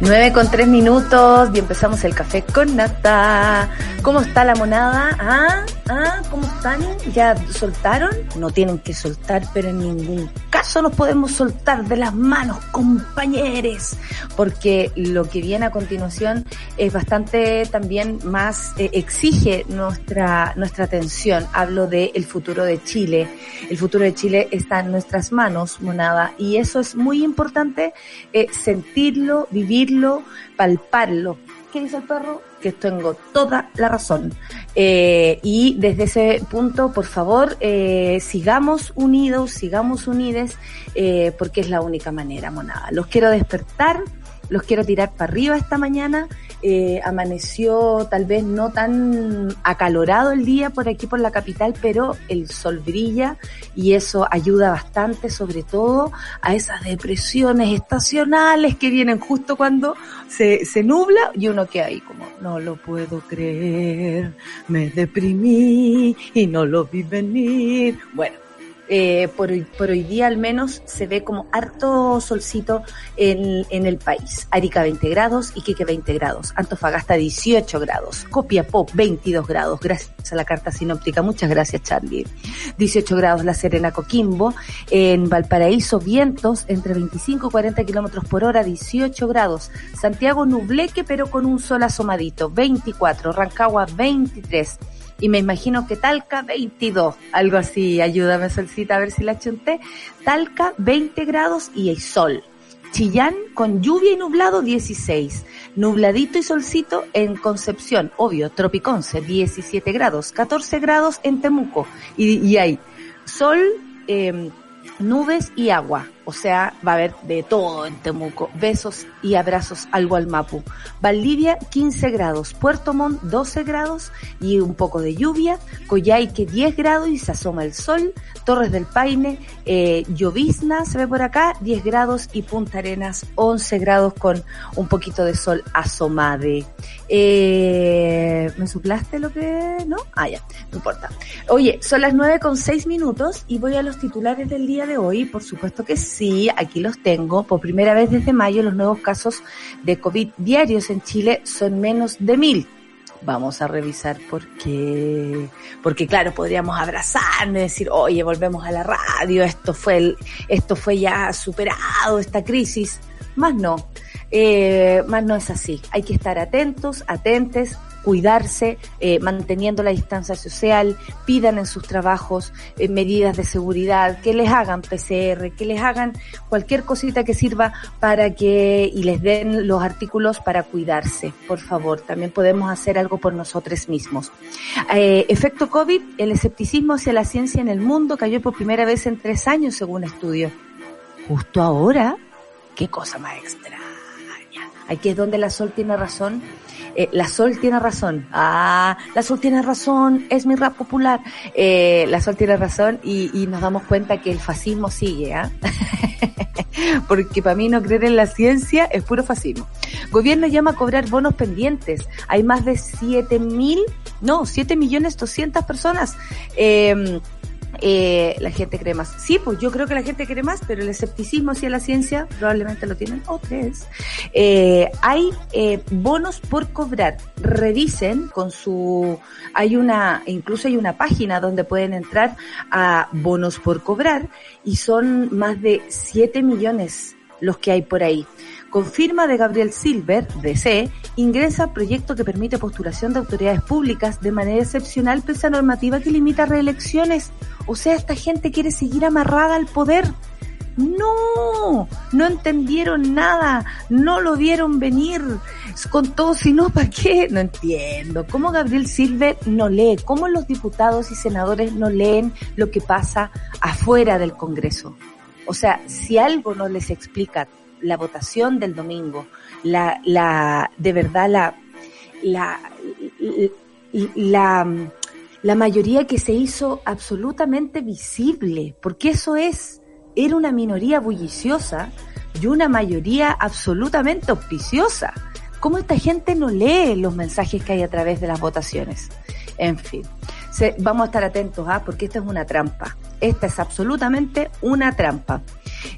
9 con 3 minutos y empezamos el café con nata. ¿Cómo está la monada? ¿Ah? ¿Ah? ¿Cómo están? ¿Ya soltaron? No tienen que soltar, pero en ningún caso nos podemos soltar de las manos, compañeros, porque lo que viene a continuación es bastante también más, eh, exige nuestra, nuestra atención. Hablo de el futuro de Chile. El futuro de Chile está en nuestras manos, monada, y eso es muy importante eh, sentirlo, palparlo. ¿Qué dice el perro? Que tengo toda la razón. Eh, y desde ese punto, por favor, eh, sigamos unidos, sigamos unides, eh, porque es la única manera, monada. Los quiero despertar, los quiero tirar para arriba esta mañana. Eh, amaneció tal vez no tan acalorado el día por aquí por la capital, pero el sol brilla y eso ayuda bastante, sobre todo a esas depresiones estacionales que vienen justo cuando se, se nubla y uno queda ahí como, no lo puedo creer, me deprimí y no lo vi venir. Bueno, eh, por, hoy, por hoy día al menos se ve como harto solcito en, en el país. Arica 20 grados, Iquique 20 grados, Antofagasta 18 grados, Copiapó 22 grados, gracias a la carta sinóptica, muchas gracias Charlie. 18 grados La Serena Coquimbo, en Valparaíso vientos entre 25 y 40 kilómetros por hora, 18 grados, Santiago nubleque pero con un sol asomadito, 24, Rancagua 23, y me imagino que Talca 22, algo así, ayúdame Solcita a ver si la chunté, Talca 20 grados y hay sol. Chillán con lluvia y nublado 16, nubladito y solcito en Concepción, obvio, Tropiconce 17 grados, 14 grados en Temuco y, y hay sol, eh, nubes y agua. O sea, va a haber de todo en Temuco. Besos y abrazos al Gualmapu. Valdivia, 15 grados. Puerto Montt, 12 grados y un poco de lluvia. Coyhaique, 10 grados y se asoma el sol. Torres del Paine, eh, llovizna se ve por acá, 10 grados y Punta Arenas, 11 grados con un poquito de sol asomade. Eh, ¿Me suplaste lo que no? Ah, ya, no importa. Oye, son las 9 con 6 minutos y voy a los titulares del día de hoy. Por supuesto que sí, aquí los tengo. Por primera vez desde mayo los nuevos casos de COVID diarios en Chile son menos de mil. Vamos a revisar por qué. Porque claro, podríamos abrazarnos y decir, oye, volvemos a la radio, esto fue esto fue ya superado, esta crisis. Más no. Eh, más no es así. Hay que estar atentos, atentes, cuidarse, eh, manteniendo la distancia social, pidan en sus trabajos eh, medidas de seguridad, que les hagan PCR, que les hagan cualquier cosita que sirva para que y les den los artículos para cuidarse, por favor. También podemos hacer algo por nosotros mismos. Eh, efecto COVID, el escepticismo hacia la ciencia en el mundo cayó por primera vez en tres años según estudio. Justo ahora, qué cosa más extraña. Aquí es donde la Sol tiene razón. Eh, la Sol tiene razón. Ah, la Sol tiene razón. Es mi rap popular. Eh, la Sol tiene razón y, y, nos damos cuenta que el fascismo sigue. ¿ah? Porque para mí no creer en la ciencia es puro fascismo. Gobierno llama a cobrar bonos pendientes. Hay más de siete mil, no, siete millones doscientas personas. Eh, eh, la gente cree más. Sí, pues yo creo que la gente cree más, pero el escepticismo hacia la ciencia probablemente lo tienen otros. Eh, hay eh, bonos por cobrar. Revisen con su, hay una, incluso hay una página donde pueden entrar a bonos por cobrar y son más de 7 millones los que hay por ahí. Con firma de Gabriel Silver, DC, ingresa proyecto que permite postulación de autoridades públicas de manera excepcional pese a normativa que limita reelecciones. O sea, esta gente quiere seguir amarrada al poder. No, no entendieron nada, no lo vieron venir con todo, si no, ¿para qué? No entiendo. ¿Cómo Gabriel Silver no lee? ¿Cómo los diputados y senadores no leen lo que pasa afuera del Congreso? O sea, si algo no les explica la votación del domingo, la, la, de verdad la, la, la, la mayoría que se hizo absolutamente visible, porque eso es, era una minoría bulliciosa y una mayoría absolutamente auspiciosa. ¿Cómo esta gente no lee los mensajes que hay a través de las votaciones? En fin, vamos a estar atentos, ¿ah? porque esta es una trampa. Esta es absolutamente una trampa.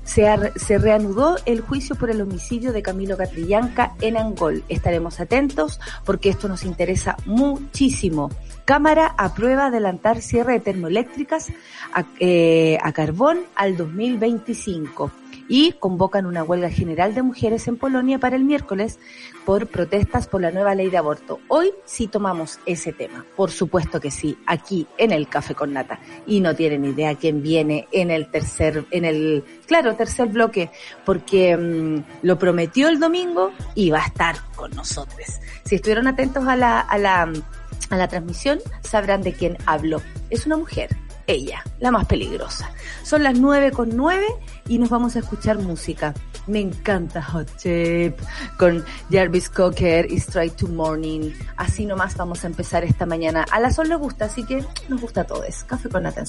Se, se, reanudó el juicio por el homicidio de Camilo Catrillanca en Angol. Estaremos atentos porque esto nos interesa muchísimo. Cámara aprueba adelantar cierre de termoeléctricas a, eh, a carbón al 2025 y convocan una huelga general de mujeres en Polonia para el miércoles por protestas por la nueva ley de aborto. Hoy sí tomamos ese tema, por supuesto que sí, aquí en el Café con Nata. Y no tienen idea quién viene en el tercer, en el, claro, tercer bloque, porque mm, lo prometió el domingo y va a estar con nosotros. Si estuvieron atentos a la, a la, a la transmisión, sabrán de quién habló. Es una mujer ella, la más peligrosa. Son las nueve con nueve y nos vamos a escuchar música. Me encanta Hot Chip con Jarvis Cocker y Straight to Morning. Así nomás vamos a empezar esta mañana. A la Sol le gusta, así que nos gusta a todos. Café con Nata en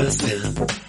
Brazil.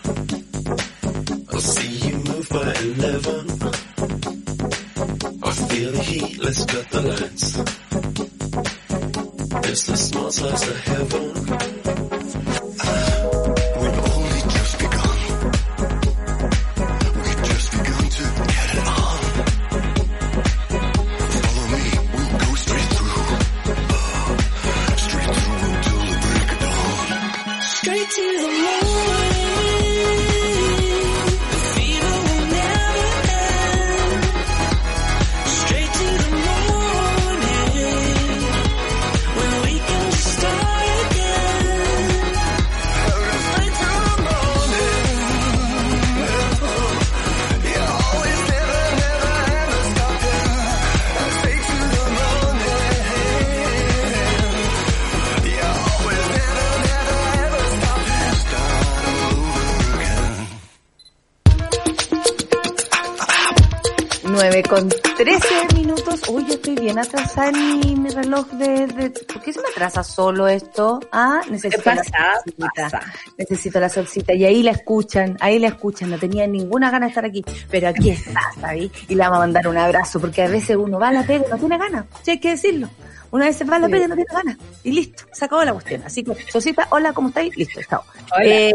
De, de- ¿Por qué se me atrasa solo esto? Ah, necesito la pasa? solcita. Pasa. Necesito la solcita. Y ahí la escuchan, ahí la escuchan. No tenía ninguna gana de estar aquí. Pero aquí está, ¿sabes? Y le vamos a mandar un abrazo, porque a veces uno va a la pega y no tiene ganas. Sí, hay que decirlo. Una vez se va la y no tiene ganas. Y listo, se acabó la cuestión. Así que, Solcita, hola, ¿cómo estáis? Listo, chao. Eh,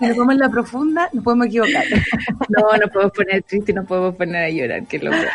si nos vamos en la profunda, nos podemos equivocar. No, no podemos poner triste y no podemos poner a llorar, que es lo peor.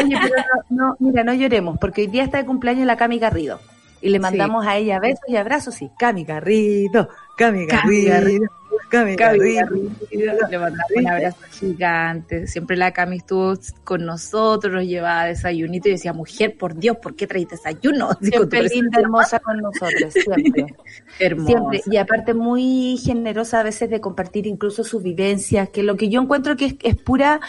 Oye, pero no, no, mira, no lloremos, porque hoy día está de cumpleaños la Cami Garrido. Y le mandamos a ella besos y abrazos, sí. Cami Garrido, Cami Cami Garrido, Cami Cami Garrido. Le mandamos un abrazo gigante. Siempre la Cami estuvo con nosotros, nos llevaba desayunito y decía, mujer, por Dios, ¿por qué traes desayuno? Siempre linda, hermosa con nosotros, siempre. hermosa. Siempre. Y aparte muy generosa a veces de compartir incluso sus vivencias, que lo que yo encuentro que es, es pura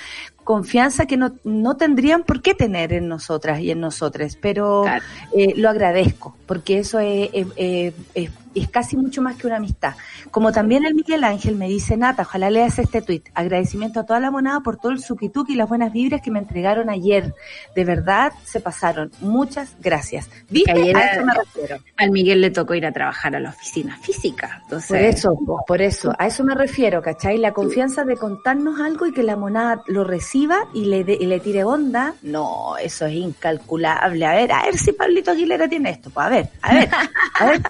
confianza que no, no tendrían por qué tener en nosotras y en nosotros, pero Claro. eh, lo agradezco, porque eso es, es- es- es- es casi mucho más que una amistad. Como también el Miguel Ángel me dice, Nata, ojalá leas este tuit. Agradecimiento a toda la monada por todo el suquituki y las buenas vibras que me entregaron ayer. De verdad, se pasaron. Muchas gracias. ¿Viste? Ayer a eso me refiero. Al Miguel le tocó ir a trabajar a la oficina física. Entonces, Por eso, po, por eso, a eso me refiero, ¿cachai? La confianza de contarnos algo y que la monada lo reciba y le, de- y le tire onda, no, eso es incalculable. A ver, a ver si Pablito Aguilera tiene esto, pues a ver, a ver, a ver.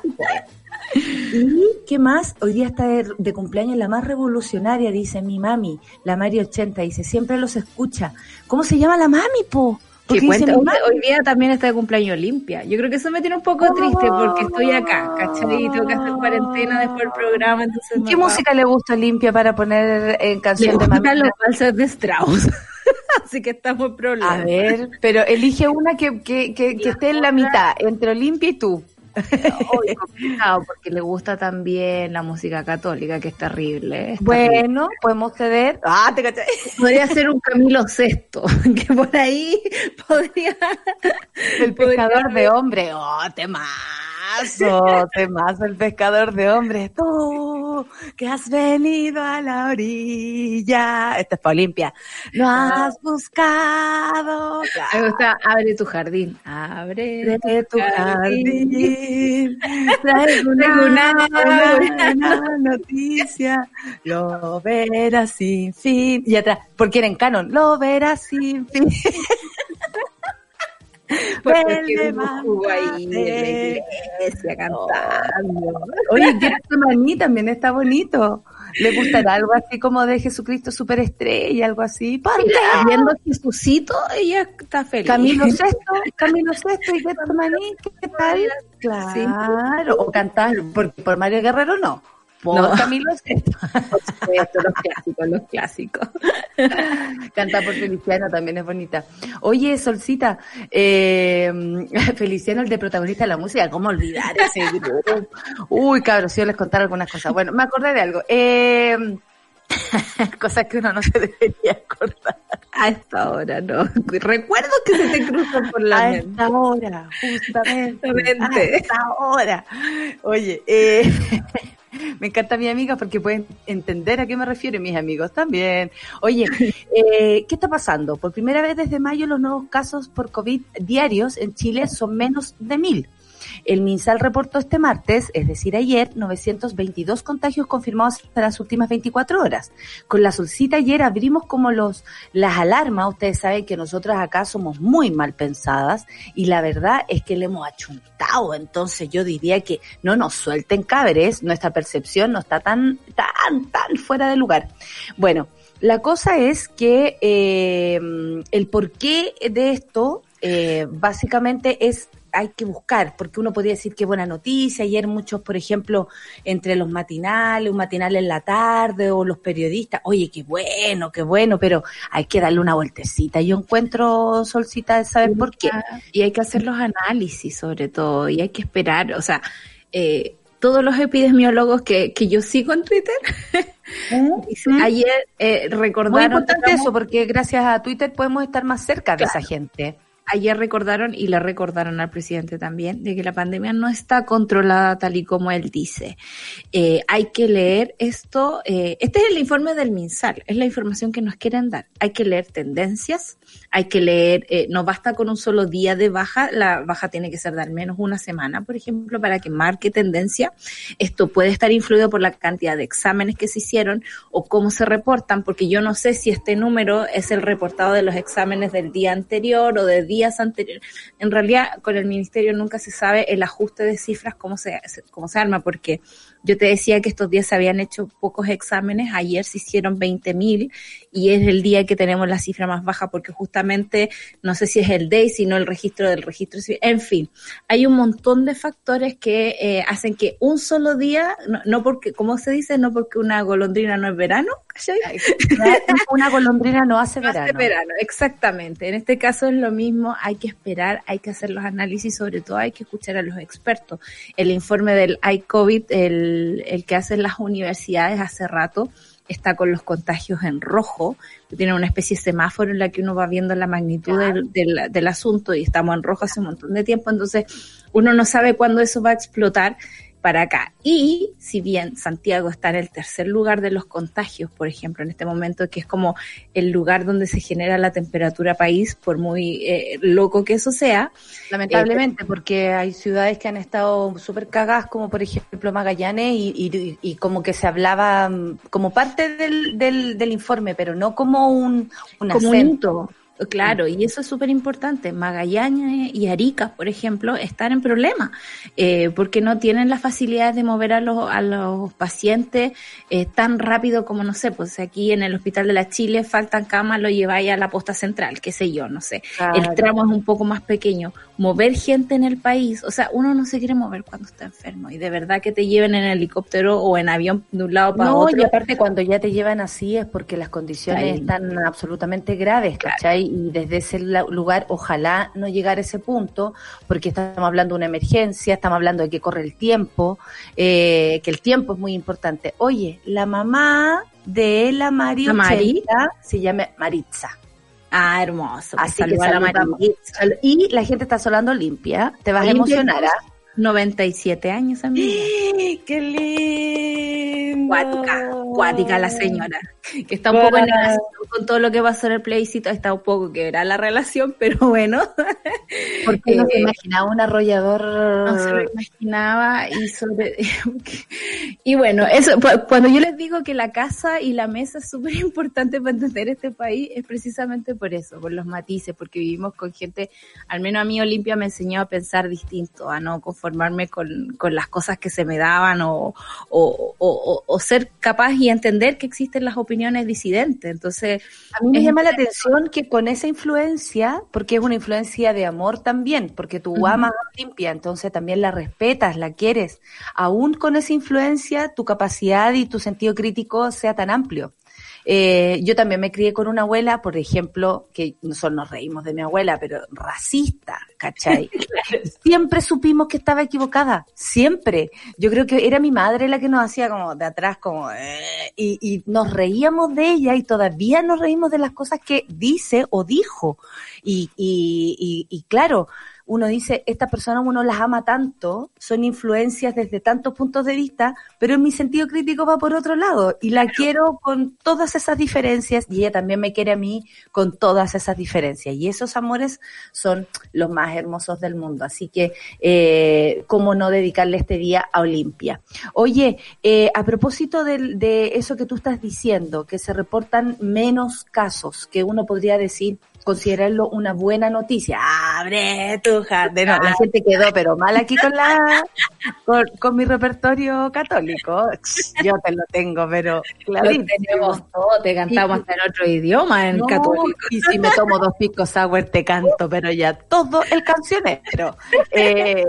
¿Y qué más? Hoy día está de, de cumpleaños la más revolucionaria, dice mi mami, la Mari 80, dice, siempre los escucha. ¿Cómo se llama la mami, po? cuenta, hoy, día también está de cumpleaños limpia. Yo creo que eso me tiene un poco triste porque estoy acá, ¿cachai? Y tengo que hacer cuarentena después del programa, entonces... ¿Y ¿Qué va- música le gusta limpia para poner en Le canción de mami? gustan los de Strauss. Así que estamos en problemas. A ver, pero elige una que, que, que, que esté en la mitad, entre Olimpia y tú. Hoy complicado porque le gusta también la música católica, que es terrible. es terrible. Bueno, podemos ceder. Ah, te caché. Podría ser un Camilo Sexto, que por ahí podría... El pescador de hombres. Oh, temazo, temazo, el pescador de hombres. Tú, que has venido a la orilla. Esta es para Olimpia. Lo has buscado. Me gusta Abre tu jardín. Abre tu jardín. Traigo una, una- noticia. Lo verás sin fin. Y atrás, porque era en canon. Lo verás sin fin. Porque estuvo ahí en la iglesia cantando. Oye, que este maní también está bonito. ¿Le gustará algo así como de Jesucristo superestrella, algo así? Ponte. Mira, viendo Jesucito, ella está feliz. Camilo Sexto, Camilo Sexto y Maní, ¿qué tal? Claro, o cantar, porque por Mario Guerrero no, por No. Camilo Sexto. Esto, los clásicos, los clásicos. Cantar por Feliciano también es bonita. Oye, Solcita, eh, Feliciano, el de protagonista de la música, ¿cómo olvidar ese grupo? Uy, cabros, si yo les contar algunas cosas. Bueno, me acordé de algo. Eh, cosas que uno no se debería acordar. A esta hora, no. Recuerdos que se te cruzan por la A mente. esta hora, justamente. Justamente. A esta hora. Oye, eh, me encanta mi amiga porque pueden entender a qué me refiero mis amigos también. Oye, eh, ¿qué está pasando? Por primera vez desde mayo los nuevos casos por COVID diarios en Chile son menos de mil. El MinSal reportó este martes, es decir, ayer, 922 contagios confirmados en las últimas 24 horas. Con la solcita ayer abrimos como los las alarmas. Ustedes saben que nosotras acá somos muy mal pensadas y la verdad es que le hemos achuntado. Entonces yo diría que no nos suelten cabres. Nuestra percepción no está tan, tan, tan fuera de lugar. Bueno, la cosa es que eh, el porqué de esto eh, básicamente es hay que buscar, porque uno podría decir que buena noticia, ayer muchos, por ejemplo, entre los matinales, un matinal en la tarde o los periodistas, oye, qué bueno, qué bueno, pero hay que darle una vueltecita. Yo encuentro, Solcita, ¿sabes por qué? Y hay que hacer los análisis sobre todo, y hay que esperar, o sea, eh, todos los epidemiólogos que, que yo sigo en Twitter, ¿Mm? ayer eh, Muy recordaron... importante digamos, eso, porque gracias a Twitter podemos estar más cerca de Claro. esa gente. Ayer recordaron y le recordaron al presidente también de que la pandemia no está controlada tal y como él dice. Eh, hay que leer esto, eh, este es el informe del MinSal, es la información que nos quieren dar. Hay que leer tendencias, hay que leer, eh, no basta con un solo día de baja, la baja tiene que ser de al menos una semana, por ejemplo, para que marque tendencia. Esto puede estar influido por la cantidad de exámenes que se hicieron o cómo se reportan, porque yo no sé si este número es el reportado de los exámenes del día anterior o de días anteriores. En realidad, con el ministerio nunca se sabe el ajuste de cifras, cómo se, cómo se arma, porque yo te decía que estos días se habían hecho pocos exámenes, ayer se hicieron 20.000 y es el día que tenemos la cifra más baja porque justamente no sé si es el DAY, sino el registro del registro civil. En fin, hay un montón de factores que eh, hacen que un solo día, no, porque, como se dice, no porque una golondrina no es verano, una golondrina no hace verano. hace verano, exactamente. En este caso es lo mismo, hay que esperar, hay que hacer los análisis, sobre todo hay que escuchar a los expertos. El informe del iCovid, el el, que hacen las universidades hace rato, está con los contagios en rojo, tiene una especie de semáforo en la que uno va viendo la magnitud del, del, asunto y estamos en rojo hace un montón de tiempo, entonces uno no sabe cuándo eso va a explotar para acá. Y si bien Santiago está en el tercer lugar de los contagios, por ejemplo, en este momento, que es como el lugar donde se genera la temperatura país, por muy eh, loco que eso sea. Lamentablemente, porque hay ciudades que han estado súper cagadas, como por ejemplo Magallanes, y, y, como que se hablaba mm, como parte del, del, del informe, pero no como un, un como acento. Claro, y eso es súper importante. Magallanes y Arica, por ejemplo, están en problemas eh, porque no tienen las facilidades de mover a los, a los pacientes eh, tan rápido como, no sé, pues aquí en el Hospital de la Chile faltan camas, lo lleváis a la posta central, qué sé yo, no sé. El tramo es un poco más pequeño. Mover gente en el país, o sea, uno no se quiere mover cuando está enfermo y de verdad que te lleven en helicóptero o en avión de un lado para otro. No, y aparte cuando ya te llevan así es porque las condiciones están absolutamente graves, ¿cachai? Y desde ese lugar ojalá no llegar a ese punto, porque estamos hablando de una emergencia, estamos hablando de que corre el tiempo, eh, que el tiempo es muy importante. Oye, la mamá de la María se llama Maritza. Ah, hermoso. Así que la Maritza. Y la gente está solando limpia. Te vas a emocionar. ¿ah? 97 años, amiga. ¡Qué lindo! Cuática, cuática la señora. Que está un poco en con todo lo que pasó en el plebiscito, está un poco quebrada la relación, pero bueno. Porque no se eh, imaginaba un arrollador. No se lo imaginaba y sobre. y bueno, eso, cuando yo les digo que la casa y la mesa es súper importante para entender este país, es precisamente por eso, por los matices, porque vivimos con gente, al menos a mí Olimpia me enseñó a pensar distinto, a no conformarme con, con las cosas que se me daban o, o, o, o ser capaz y entender que existen las opiniones disidentes. Entonces, a mí me llama la atención que con esa influencia, porque es una influencia de amor también, porque tú amas a Olimpia, entonces también la respetas, la quieres, aún con esa influencia, tu capacidad y tu sentido crítico sea tan amplio. Eh, yo también me crié con una abuela, por ejemplo, que nosotros nos reímos de mi abuela, pero racista, ¿cachai? siempre supimos que estaba equivocada, siempre. Yo creo que era mi madre la que nos hacía como de atrás, como, eh, y, y nos reíamos de ella y todavía nos reímos de las cosas que dice o dijo. Y, y, y, y claro, uno dice, estas personas uno las ama tanto, son influencias desde tantos puntos de vista, pero en mi sentido crítico va por otro lado y la quiero con todas esas diferencias y ella también me quiere a mí con todas esas diferencias y esos amores son los más hermosos del mundo. Así que, eh, ¿cómo no dedicarle este día a Olimpia? Oye, eh, a propósito de, de eso que tú estás diciendo, que se reportan menos casos, que uno podría decir, considerarlo una buena noticia. Abre tu jardín. No, la gente quedó pero mal aquí con la con, mi repertorio católico. Yo te lo tengo, pero claro. tenemos todo, te cantamos hasta en otro idioma en católico. Y si me tomo dos picos sour te canto, pero ya todo el cancionero. Eh,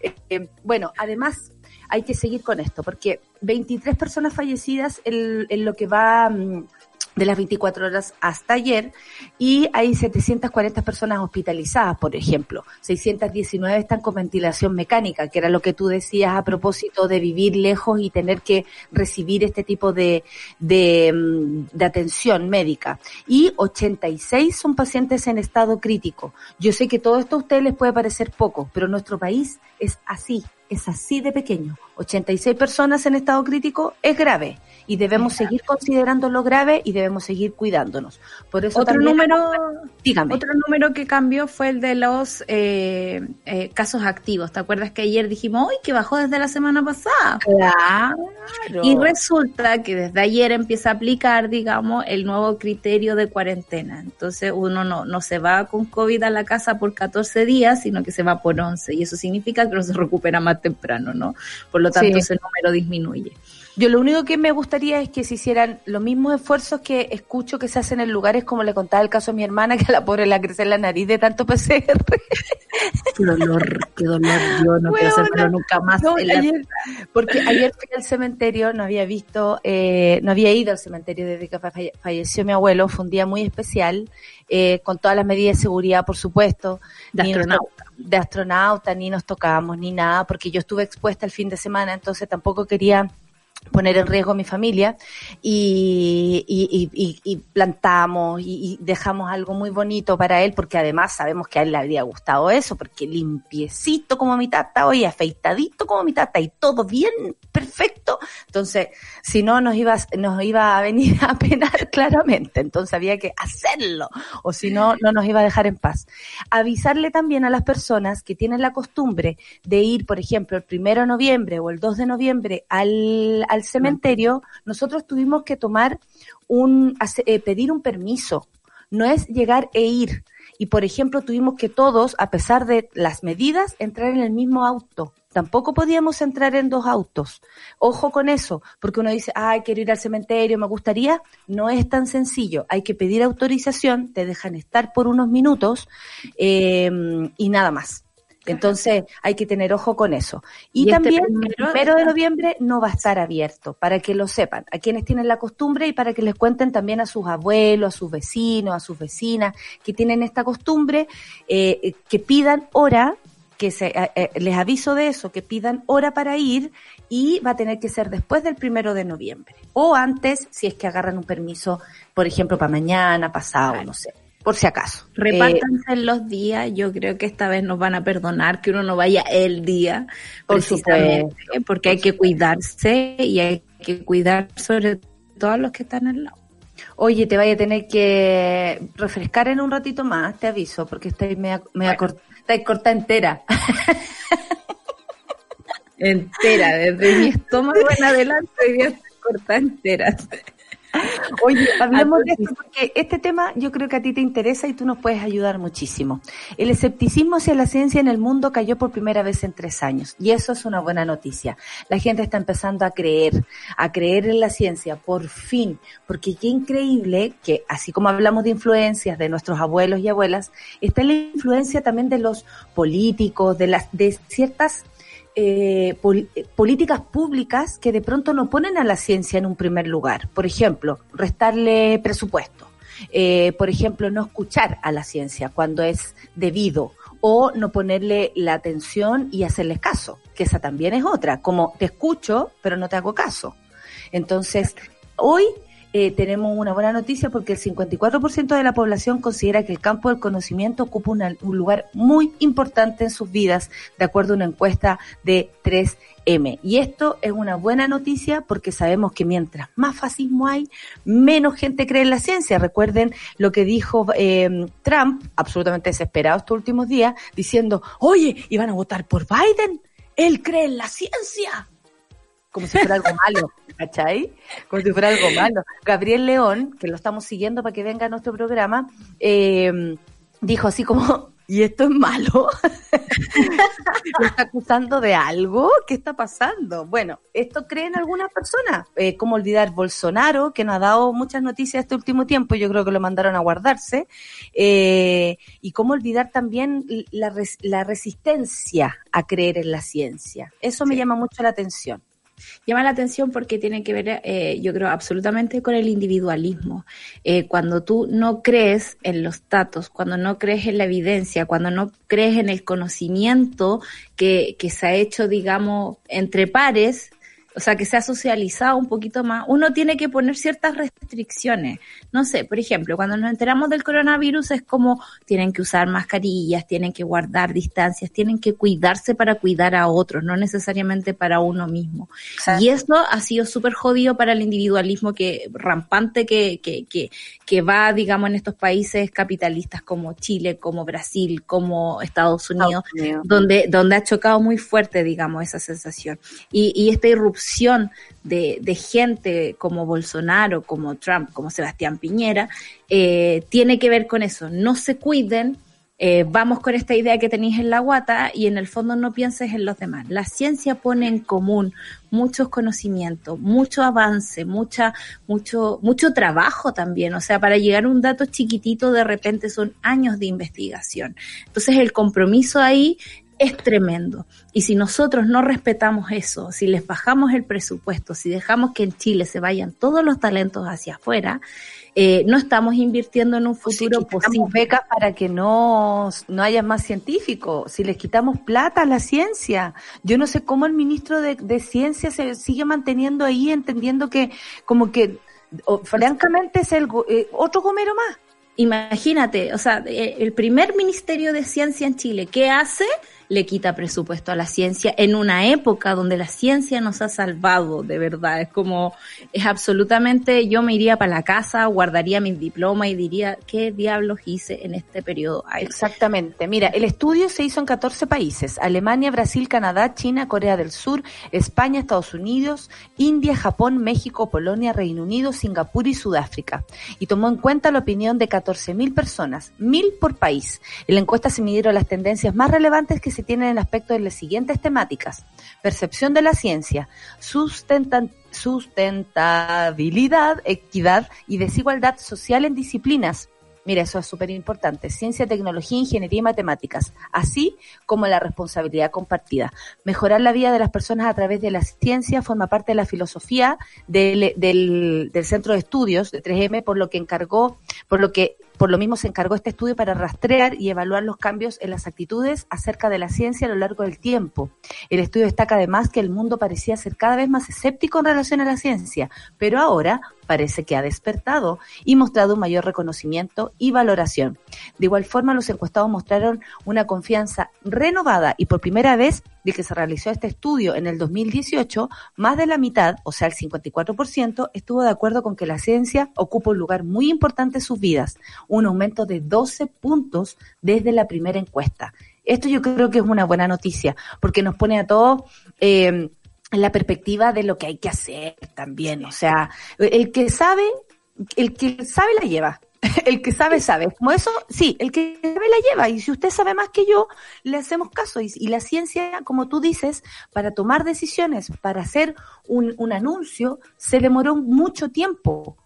eh, bueno, además hay que seguir con esto, porque 23 personas fallecidas en, en lo que va mm, de las 24 horas hasta ayer y hay 740 personas hospitalizadas, por ejemplo. 619 están con ventilación mecánica, que era lo que tú decías a propósito de vivir lejos y tener que recibir este tipo de, de, mm, atención médica. Y 86 son pacientes en estado crítico. Yo sé que todo esto a ustedes les puede parecer poco, pero nuestro país es así, es así de pequeño. 86 personas en estado crítico es grave y debemos seguir considerándolo grave y debemos seguir cuidándonos. Por eso Otro también- número, dígame. otro número que cambió fue el de los eh, eh, casos activos. ¿Te acuerdas que ayer dijimos, uy, que bajó desde la semana pasada? Claro. Y resulta que desde ayer empieza a aplicar, digamos, el nuevo criterio de cuarentena. Entonces uno no, no se va con COVID a la casa por 14 días, sino que se va por 11. Y eso significa que no se recupera más temprano, ¿no? Por lo tanto, Sí. ese número disminuye. Yo lo único que me gustaría es que se hicieran los mismos esfuerzos que escucho que se hacen en lugares como le contaba el caso a mi hermana, que a la pobre le crece la nariz de tanto PCR. Qué dolor, qué dolor. Yo no quiero hacerlo nunca más. No, en la ayer- porque ayer fui al cementerio, no había visto, eh, no había ido al cementerio desde que falle- falleció mi abuelo, fue un día muy especial, eh, con todas las medidas de seguridad, por supuesto. De nos astronauta. de astronauta, ni nos tocábamos, ni nada, porque yo estuve expuesta el fin de semana, entonces tampoco quería poner en riesgo a mi familia y, y, y- plantamos y, dejamos algo muy bonito para él porque además sabemos que a él le habría gustado eso porque limpiecito como mi tata hoy afeitadito como mi tata y todo bien perfecto. Entonces si no nos iba nos iba a venir a penar claramente. Entonces había que hacerlo o si no no nos iba a dejar en paz. Avisarle también a las personas que tienen la costumbre de ir, por ejemplo, el primero de noviembre o el 2 de noviembre al, al cementerio, nosotros tuvimos que tomar un, eh, pedir un permiso. No es llegar e ir. Y, por ejemplo, tuvimos que todos, a pesar de las medidas, entrar en el mismo auto. Tampoco podíamos entrar en dos autos. Ojo con eso, porque uno dice, ay, quiero ir al cementerio, me gustaría. No es tan sencillo. Hay que pedir autorización, te dejan estar por unos minutos eh, y nada más. Entonces hay que tener ojo con eso. Y, Y este también el primero- primero de noviembre no va a estar abierto, para que lo sepan, a quienes tienen la costumbre y para que les cuenten también a sus abuelos, a sus vecinos, a sus vecinas que tienen esta costumbre, eh, eh, que pidan hora, que se, eh, eh, les aviso de eso, que pidan hora para ir y va a tener que ser después del primero de noviembre o antes si es que agarran un permiso, por ejemplo, para mañana, pasado, no sé, por si acaso. Eh, Repártanse en los días, yo creo que esta vez nos van a perdonar que uno no vaya el día, Por precisamente, porque hay que cuidarse y hay que cuidar sobre todo a los que están al lado. Oye, te vaya a tener que refrescar en un ratito más, te aviso, porque estáis media, media cort- estáis corta entera. Entera, desde mi estómago en adelante, hoy día cortada entera. Oye, hablemos de esto porque este tema yo creo que a ti te interesa y tú nos puedes ayudar muchísimo. El escepticismo hacia la ciencia en el mundo cayó por primera vez en tres años y eso es una buena noticia. La gente está empezando a creer, a creer en la ciencia, por fin, porque qué increíble que así como hablamos de influencias de nuestros abuelos y abuelas, está la influencia también de los políticos, de las de ciertas eh, eh, políticas públicas que de pronto no ponen a la ciencia en un primer lugar. Por ejemplo, restarle presupuesto. Eh, por ejemplo, no escuchar a la ciencia cuando es debido o no ponerle la atención y hacerles caso, que esa también es otra, como te escucho pero no te hago caso. Entonces, hoy eh, tenemos una buena noticia porque el 54% de la población considera que el campo del conocimiento ocupa una- un lugar muy importante en sus vidas, de acuerdo a una encuesta de 3M. Y esto es una buena noticia porque sabemos que mientras más fascismo hay, menos gente cree en la ciencia. Recuerden lo que dijo eh, Trump, absolutamente desesperado estos últimos días, diciendo, oye, ¿iban a votar por Biden? Él cree en la ciencia como si fuera algo malo, ¿cachai? Como si fuera algo malo. Gabriel León, que lo estamos siguiendo para que venga a nuestro programa, eh, dijo así como, ¿y esto es malo? ¿Lo está acusando de algo? ¿Qué está pasando? Bueno, esto creen algunas personas. Eh, ¿Cómo olvidar Bolsonaro, que nos ha dado muchas noticias este último tiempo? Yo creo que lo mandaron a guardarse. Eh, y cómo olvidar también la, res- la resistencia a creer en la ciencia. Eso me llama mucho la atención. Llama la atención porque tiene que ver, eh, yo creo, absolutamente con el individualismo. Eh, cuando tú no crees en los datos, cuando no crees en la evidencia, cuando no crees en el conocimiento que, que se ha hecho, digamos, entre pares, o sea, que se ha socializado un poquito más, uno tiene que poner ciertas restricciones. No sé, por ejemplo, cuando nos enteramos del coronavirus es como tienen que usar mascarillas, tienen que guardar distancias, tienen que cuidarse para cuidar a otros, no necesariamente para uno mismo. Y eso ha sido súper jodido para el individualismo que rampante que, que, que, que va, digamos, en estos países capitalistas como Chile, como Brasil, como Estados Unidos, donde, donde ha chocado muy fuerte, digamos, esa sensación. Y, y esta irrupción de, gente como Bolsonaro, como Trump, como Sebastián Piñera, eh, tiene que ver con eso. No se cuiden, eh, vamos con esta idea que tenéis en la guata y en el fondo no pienses en los demás. La ciencia pone en común muchos conocimientos, mucho avance, mucha, mucho, mucho trabajo también. O sea, para llegar a un dato chiquitito de repente son años de investigación. Entonces el compromiso ahí es tremendo. Y si nosotros no respetamos eso, si les bajamos el presupuesto, si dejamos que en Chile se vayan todos los talentos hacia afuera, eh, no estamos invirtiendo en un futuro si posible. becas para que no, no haya más científicos, si les quitamos plata a la ciencia. Yo no sé cómo el ministro de, de Ciencia se sigue manteniendo ahí, entendiendo que como que francamente es el eh, otro gomero más. Imagínate, o sea, eh, el primer ministerio de ciencia en Chile, ¿qué hace? Le quita presupuesto a la ciencia en una época donde la ciencia nos ha salvado, de verdad. Es como, es absolutamente, yo me iría para la casa, guardaría mi diploma y diría, ¿qué diablos hice en este periodo? Exactamente. Mira, el estudio se hizo en 14 países, Alemania, Brasil, Canadá, China, Corea del Sur, España, Estados Unidos, India, Japón, México, Polonia, Reino Unido, Singapur y Sudáfrica. Y tomó en cuenta la opinión de 14.000 personas, mil por país. En la encuesta se midieron las tendencias más relevantes que se tienen el aspecto de las siguientes temáticas. Percepción de la ciencia, sustentabilidad, equidad y desigualdad social en disciplinas. Mira, eso es súper importante. Ciencia, tecnología, ingeniería y matemáticas, así como la responsabilidad compartida. Mejorar la vida de las personas a través de la ciencia forma parte de la filosofía del, del, del Centro de Estudios de 3M, por lo que encargó, por lo que por lo mismo se encargó este estudio para rastrear y evaluar los cambios en las actitudes acerca de la ciencia a lo largo del tiempo. El estudio destaca además que el mundo parecía ser cada vez más escéptico en relación a la ciencia, pero ahora parece que ha despertado y mostrado un mayor reconocimiento y valoración. De igual forma, los encuestados mostraron una confianza renovada y por primera vez de que se realizó este estudio en el 2018, más de la mitad, o sea, el 54%, estuvo de acuerdo con que la ciencia ocupa un lugar muy importante en sus vidas, un aumento de 12 puntos desde la primera encuesta. Esto yo creo que es una buena noticia, porque nos pone a todos eh, la perspectiva de lo que hay que hacer también. O sea, el que sabe, el que sabe la lleva. El que sabe, sabe. Como eso, sí, el que sabe la lleva. Y si usted sabe más que yo, le hacemos caso. Y, la ciencia, como tú dices, para tomar decisiones, para hacer un, un anuncio, se demoró mucho tiempo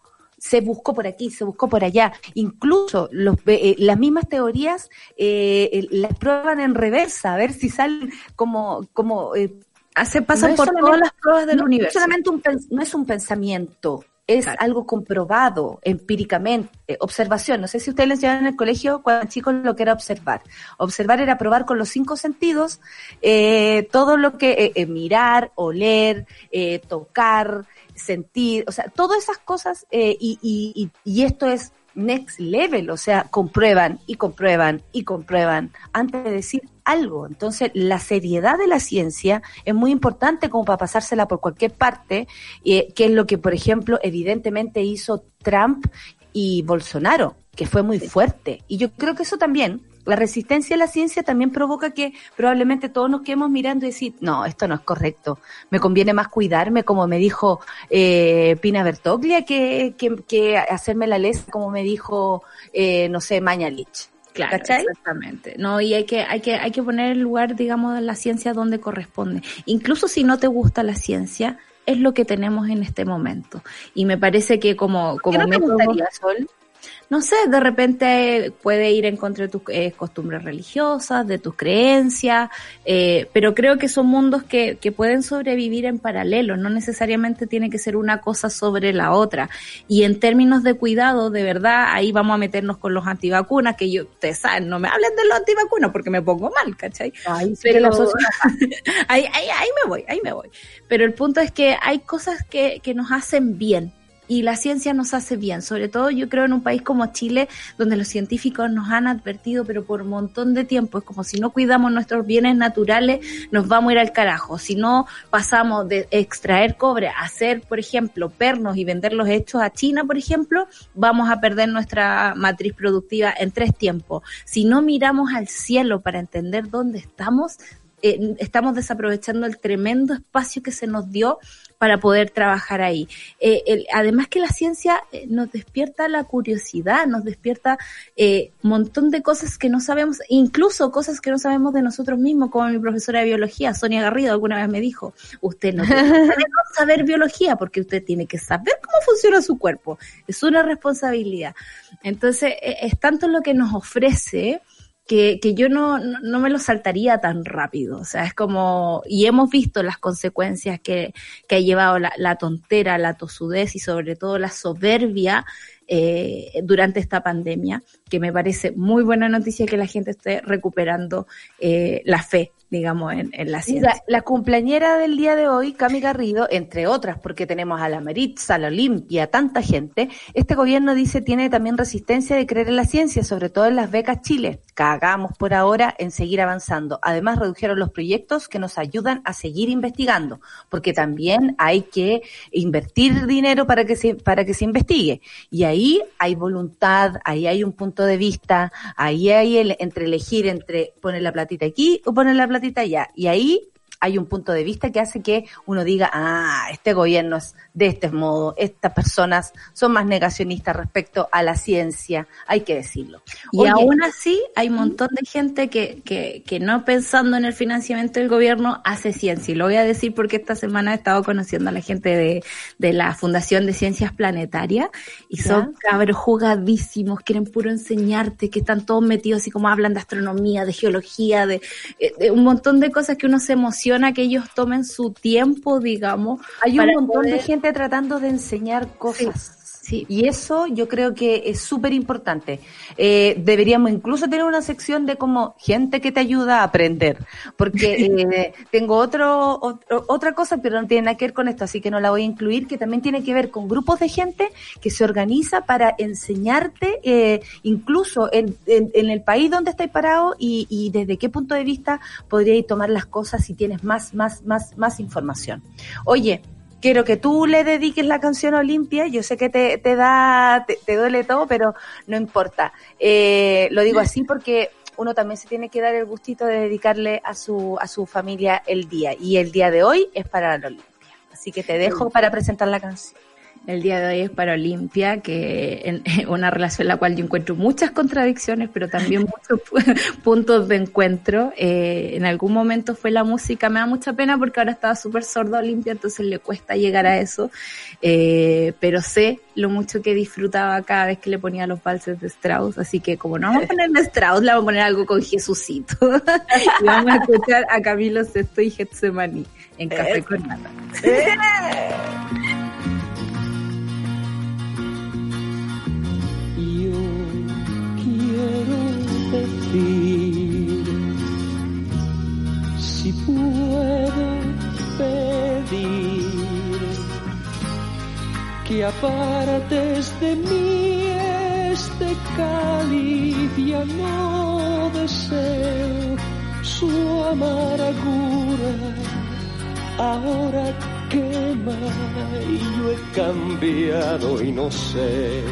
se buscó por aquí, se buscó por allá. Incluso los, eh, las mismas teorías eh, las prueban en reversa, a ver si salen como, como eh, Hace, pasan por todas las pruebas del universo. Solamente un, no es un pensamiento, es algo comprobado empíricamente, observación. No sé si ustedes les llevan en el colegio cuando chicos lo que era observar. Observar era probar con los cinco sentidos eh, todo lo que eh, eh, mirar, oler, eh, tocar, sentir, o sea, todas esas cosas y, y, y esto es next level, o sea, comprueban y comprueban y comprueban antes de decir algo. Entonces, la seriedad de la ciencia es muy importante como para pasársela por cualquier parte, eh, que es lo que, por ejemplo, evidentemente hizo Trump y Bolsonaro, que fue muy fuerte. Y yo creo que eso también, la resistencia a la ciencia también provoca que probablemente todos nos quedemos mirando y decir, no, esto no es correcto, me conviene más cuidarme, como me dijo eh, Pina Bertoglia, que, que, que, hacerme la lesa, como me dijo, eh, no sé, Mañalich. Claro, exactamente. No, y hay que, hay que, hay que poner el lugar, digamos, de la ciencia donde corresponde. Incluso si no te gusta la ciencia, es lo que tenemos en este momento. Y me parece que como, como ¿Qué no te gustaría, Sol? No sé, de repente puede ir en contra de tus eh, costumbres religiosas, de tus creencias, eh, pero creo que son mundos que, que pueden sobrevivir en paralelo, no necesariamente tiene que ser una cosa sobre la otra. Y en términos de cuidado, de verdad, ahí vamos a meternos con los antivacunas, que yo, ustedes saben, no me hablen de los antivacunas porque me pongo mal, ¿cachai? Ay, Pero- ahí, ahí, ahí me voy, ahí me voy. Pero el punto es que hay cosas que, que nos hacen bien y la ciencia nos hace bien, sobre todo yo creo en un país como Chile, donde los científicos nos han advertido, pero por un montón de tiempo, es como si no cuidamos nuestros bienes naturales, nos vamos a ir al carajo. Si no pasamos de extraer cobre a hacer, por ejemplo, pernos y venderlos hechos a China, por ejemplo, vamos a perder nuestra matriz productiva en tres tiempos. Si no miramos al cielo para entender dónde estamos, eh, estamos desaprovechando el tremendo espacio que se nos dio para poder trabajar ahí. Eh, además que la ciencia eh, nos despierta la curiosidad, nos despierta eh, un montón de cosas que no sabemos, incluso cosas que no sabemos de nosotros mismos, como mi profesora de biología, Sonia Garrido, alguna vez me dijo, usted no puede saber biología porque usted tiene que saber cómo funciona su cuerpo, es una responsabilidad. Entonces, eh, es tanto lo que nos ofrece que, que yo no, no, no me lo saltaría tan rápido. O sea, es como, y hemos visto las consecuencias que, que ha llevado la, la tontera, la tosudez y sobre todo la soberbia eh, durante esta pandemia, que me parece muy buena noticia que la gente esté recuperando eh, la fe, digamos, en, en la ciencia. La cumpleañera del día de hoy, Cami Garrido, entre otras, porque tenemos a la Meritza, a la Olimpia, tanta gente, este gobierno dice tiene también resistencia de creer en la ciencia, sobre todo en las becas Chile. Cagamos por ahora en seguir avanzando. Además, redujeron los proyectos que nos ayudan a seguir investigando, porque también hay que invertir dinero para que se, para que se investigue. Y ahí hay voluntad, ahí hay un punto de vista, ahí hay el, entre elegir entre poner la platita aquí o poner la platita allá. Y ahí hay un punto de vista que hace que uno diga, ah, este gobierno es de este modo, estas personas son más negacionistas respecto a la ciencia, hay que decirlo. Y Oye, aún así hay un montón de gente que, que, que no pensando en el financiamiento del gobierno hace ciencia. Y lo voy a decir porque esta semana he estado conociendo a la gente de, de la Fundación de Ciencias Planetarias y son cabros jugadísimos, quieren puro enseñarte, que están todos metidos así como hablan de astronomía, de geología, de, eh, de un montón de cosas que uno se emociona que ellos tomen su tiempo, digamos. hay un montón de gente tratando de enseñar cosas. Sí, Y eso yo creo que es súper importante. Eh, deberíamos incluso tener una sección de como gente que te ayuda a aprender. Porque eh, tengo otro, otro- otra cosa, pero no tiene nada que ver con esto, así que no la voy a incluir, que también tiene que ver con grupos de gente que se organiza para enseñarte, eh, incluso en, en- en el país donde estáis parado y, y desde qué punto de vista podríais tomar las cosas si tienes más, más, más, más información. Oye, quiero que tú le dediques la canción Olimpia. Yo sé que te, te da, te, te duele todo, pero no importa. Eh, lo digo así porque uno también se tiene que dar el gustito de dedicarle a su, a su familia el día. Y el día de hoy es para la Olimpia. Así que te dejo para presentar la canción. El día de hoy es para Olimpia, que en una relación en la cual yo encuentro muchas contradicciones, pero también muchos pu- puntos de encuentro. Eh, en algún momento fue la música, me da mucha pena porque ahora estaba súper sorda Olimpia, entonces le cuesta llegar a eso. Eh, pero sé lo mucho que disfrutaba cada vez que le ponía los valses de Strauss, así que como no vamos a poner de Strauss, le vamos a poner algo con Jesucito. y vamos a escuchar a Camilo Sesto y Getsemaní en Café con Nata. Si puedo pedir que apartes de mí este cáliz no deseo su amargura. Ahora quema y yo he cambiado y no sé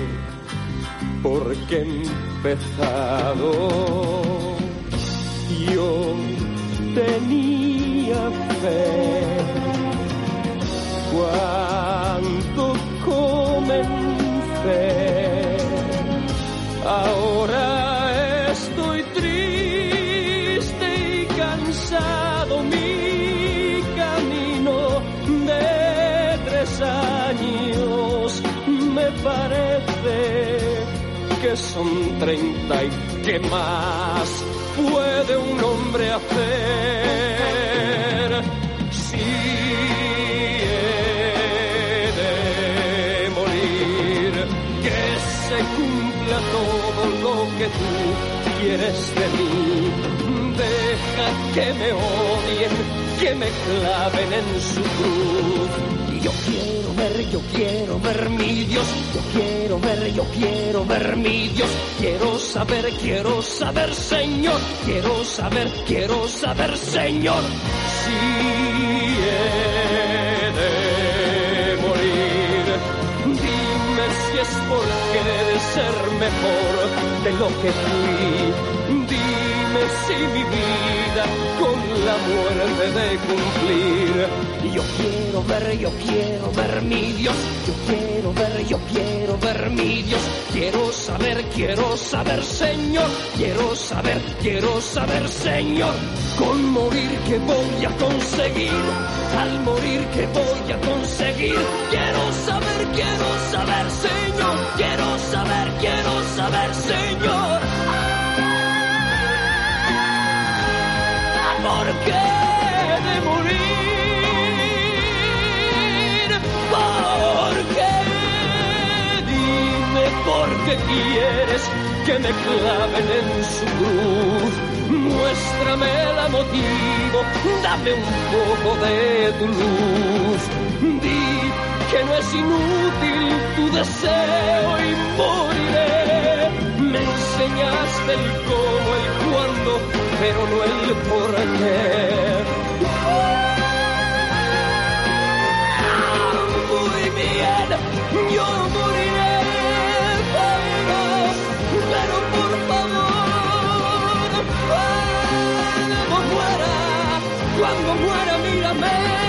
por qué he empezado. Yo tenía fe cuando comencé. Ahora estoy triste y cansado. Mi camino de tres años me parece que son treinta y qué más puede un hombre hacer si he de morir que se cumpla todo lo que tú quieres de mí. Deja que me odien que me claven en su cruz yo quiero ver, yo quiero ver mi Dios, yo quiero ver, yo quiero ver mi Dios, quiero saber, quiero saber, Señor, quiero saber, quiero saber, Señor, si he de morir. Dime si es porque he de ser mejor de lo que fui. Dime si mi vida con la muerte de cumplir. Yo quiero ver, yo quiero ver mi Dios. Yo quiero ver, yo quiero ver mi Dios. Quiero saber, quiero saber, Señor. Quiero saber, quiero saber, Señor. Con morir que voy a conseguir. Al morir que voy a conseguir. Quiero saber, quiero saber, Señor. Qué quieres que me claven en su cruz. Muéstrame la motivo, dame un poco de tu luz. Di que no es inútil tu deseo y moriré. Me enseñaste el cómo, el cuándo, pero no el por qué. Muy bien, yo moriré, cuando muera, mírame,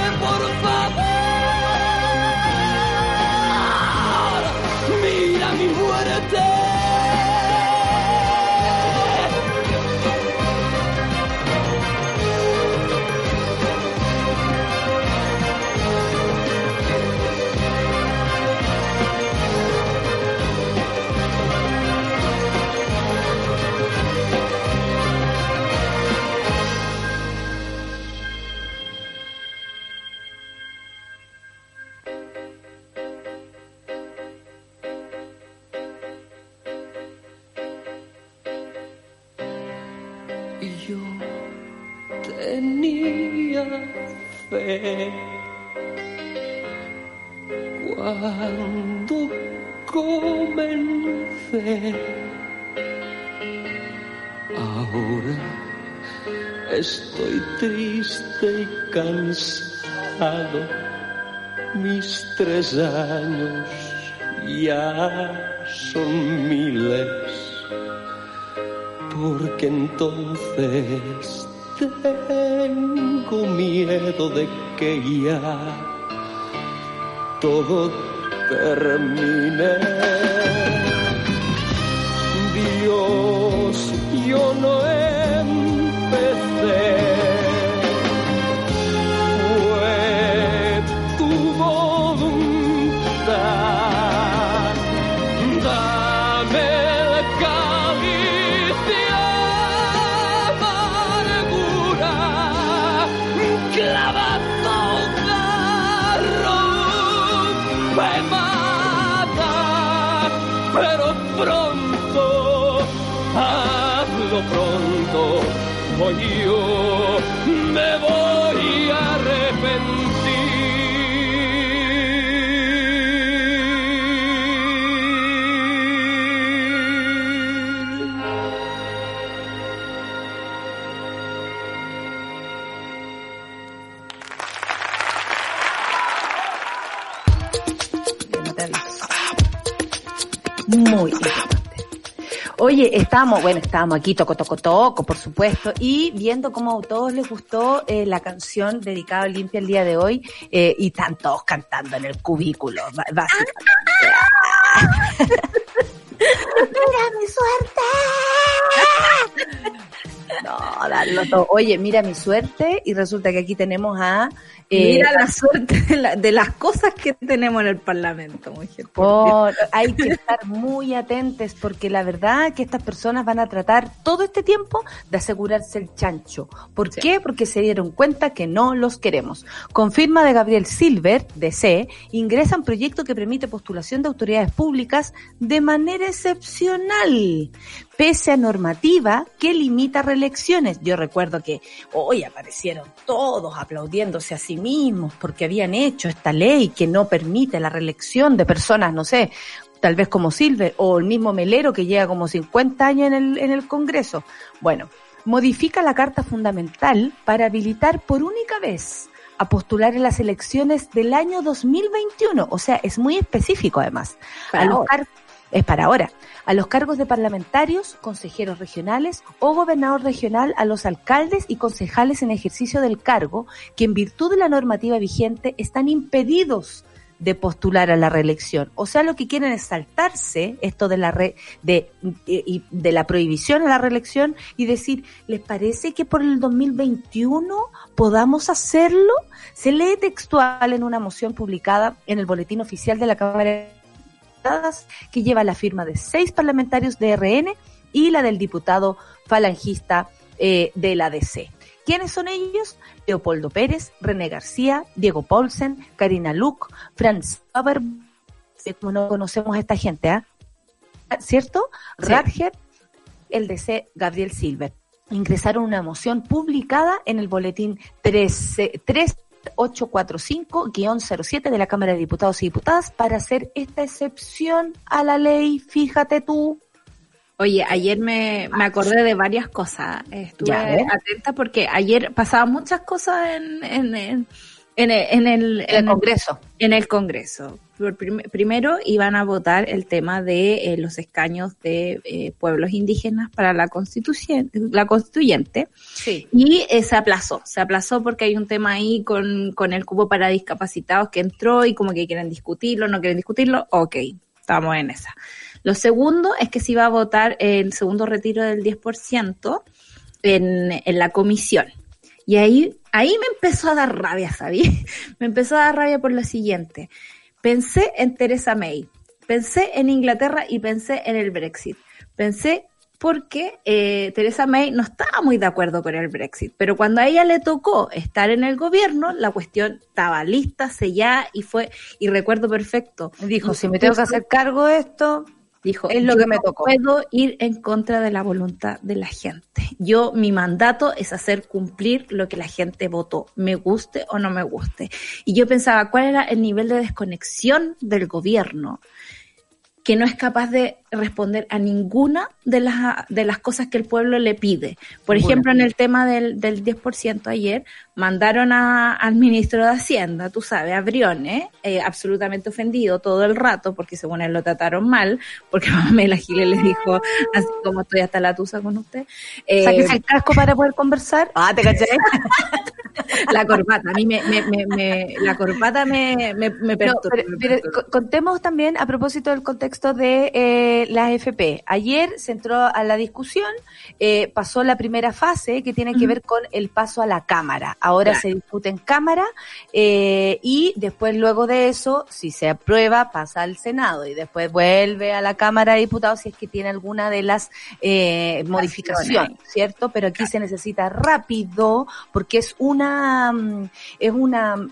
Tres años ya son miles porque entonces tengo miedo de que ya todo termine. Dios, yo no empecé. Oye, estamos, bueno, estábamos aquí, toco, toco, toco, por supuesto, y viendo cómo a todos les gustó eh, la canción dedicada a Olimpia el día de hoy, eh, y están todos cantando en el cubículo. ¡Mira mi suerte! No, darlo todo. Oye, mira mi suerte y resulta que aquí tenemos a... eh, Mira la suerte de, la- de las cosas que tenemos en el Parlamento, mujer. por- hay que estar muy atentos porque la verdad que estas personas van a tratar todo este tiempo de asegurarse el chancho. ¿Por qué? Porque se dieron cuenta que no los queremos. Con firma de Gabriel Silver, DC, ingresa un proyecto que permite postulación de autoridades públicas de manera excepcional, pese a normativa que limita reelecciones. Yo recuerdo que hoy aparecieron todos aplaudiéndose a sí mismos porque habían hecho esta ley que no permite la reelección de personas, no sé, tal vez como Silver o el mismo Melero que lleva como 50 años en el, en el Congreso. Bueno, modifica la Carta Fundamental para habilitar por única vez a postular en las elecciones del año 2021. O sea, es muy específico además. Para a los es para ahora. A los cargos de parlamentarios, consejeros regionales o gobernador regional, a los alcaldes y concejales en ejercicio del cargo, que en virtud de la normativa vigente están impedidos de postular a la reelección. O sea, lo que quieren es saltarse esto de la re- de, de la prohibición a la reelección y decir, ¿les parece que por el 2021 podamos hacerlo? Se lee textual en una moción publicada en el boletín oficial de la Cámara que lleva la firma de seis parlamentarios de RN y la del diputado falangista eh, de la DC. ¿Quiénes son ellos? Leopoldo Pérez, René García, Diego Paulsen, Karina Luc, Franz Faber, eh, como no conocemos a esta gente, ¿ah? ¿Cierto? Sí. Radger, el DC Gabriel Silver. Ingresaron una moción publicada en el boletín 13 3845-07 de la Cámara de Diputados y Diputadas para hacer esta excepción a la ley. Fíjate tú. Oye, ayer me, me acordé de varias cosas. Estuve Ya, ¿eh? atenta porque ayer pasaban muchas cosas en, en, en, en el, en el, En el Congreso. en el Congreso. Por prim- primero iban a votar el tema de eh, los escaños de eh, pueblos indígenas para la constituyente, la constituyente Sí. y eh, se aplazó, se aplazó porque hay un tema ahí con, con el cupo para discapacitados que entró y como que quieren discutirlo, no quieren discutirlo, ok, estamos en esa. Lo segundo es que se iba a votar el segundo retiro del 10% en, en la comisión. Y ahí, ahí me empezó a dar rabia, ¿sabí? Me empezó a dar rabia por lo siguiente. Pensé en Theresa May, pensé en Inglaterra y pensé en el Brexit. Pensé porque eh, Theresa May no estaba muy de acuerdo con el Brexit, pero cuando a ella le tocó estar en el gobierno, la cuestión estaba lista, sellada y fue, y recuerdo perfecto. Dijo, si me tengo que hacer cargo de esto, Dijo, Es lo "Yo que me no tocó". puedo ir en contra de la voluntad de la gente. Yo, mi mandato es hacer cumplir lo que la gente votó, me guste o no me guste. Y yo pensaba, ¿cuál era el nivel de desconexión del gobierno? Que no es capaz de responder a ninguna de las, de las cosas que el pueblo le pide. Por ejemplo, en el tema del, del 10% ayer, mandaron a- al ministro de Hacienda, tú sabes, a Briones, eh, absolutamente ofendido todo el rato, porque según él lo trataron mal, porque Pamela Giles le dijo, así como estoy hasta la tusa con usted. eh, sáquese el casco para poder conversar. Ah, te caché. la corbata, a mí me, me, me, me- la corbata me, me, No, perturba, pero, contemos también a propósito del contexto de eh, las FP. Ayer se entró a la discusión, eh, pasó la primera fase que tiene que ver con el paso a la Cámara. Ahora Claro. se discute en Cámara eh, y después luego de eso, si se aprueba, pasa al Senado y después vuelve a la Cámara de Diputados si es que tiene alguna de las eh, modificaciones, ¿cierto? Pero aquí se necesita rápido porque es una, mm, es una,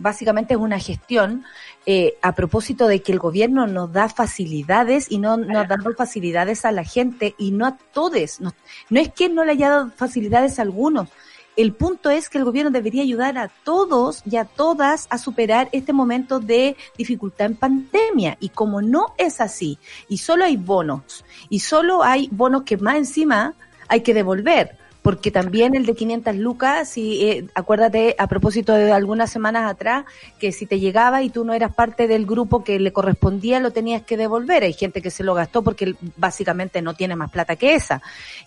básicamente es una gestión eh, a propósito de que el gobierno nos da facilidades y no nos da facilidades a la gente y no a todos. No, no es que no le haya dado facilidades a algunos. El punto es que el gobierno debería ayudar a todos y a todas a superar este momento de dificultad en pandemia. Y como no es así, y solo hay bonos, y solo hay bonos que más encima hay que devolver, porque también el de 500 lucas, si eh, acuérdate a propósito de algunas semanas atrás, que si te llegaba y tú no eras parte del grupo que le correspondía, lo tenías que devolver. Hay gente que se lo gastó porque básicamente no tiene más plata que esa.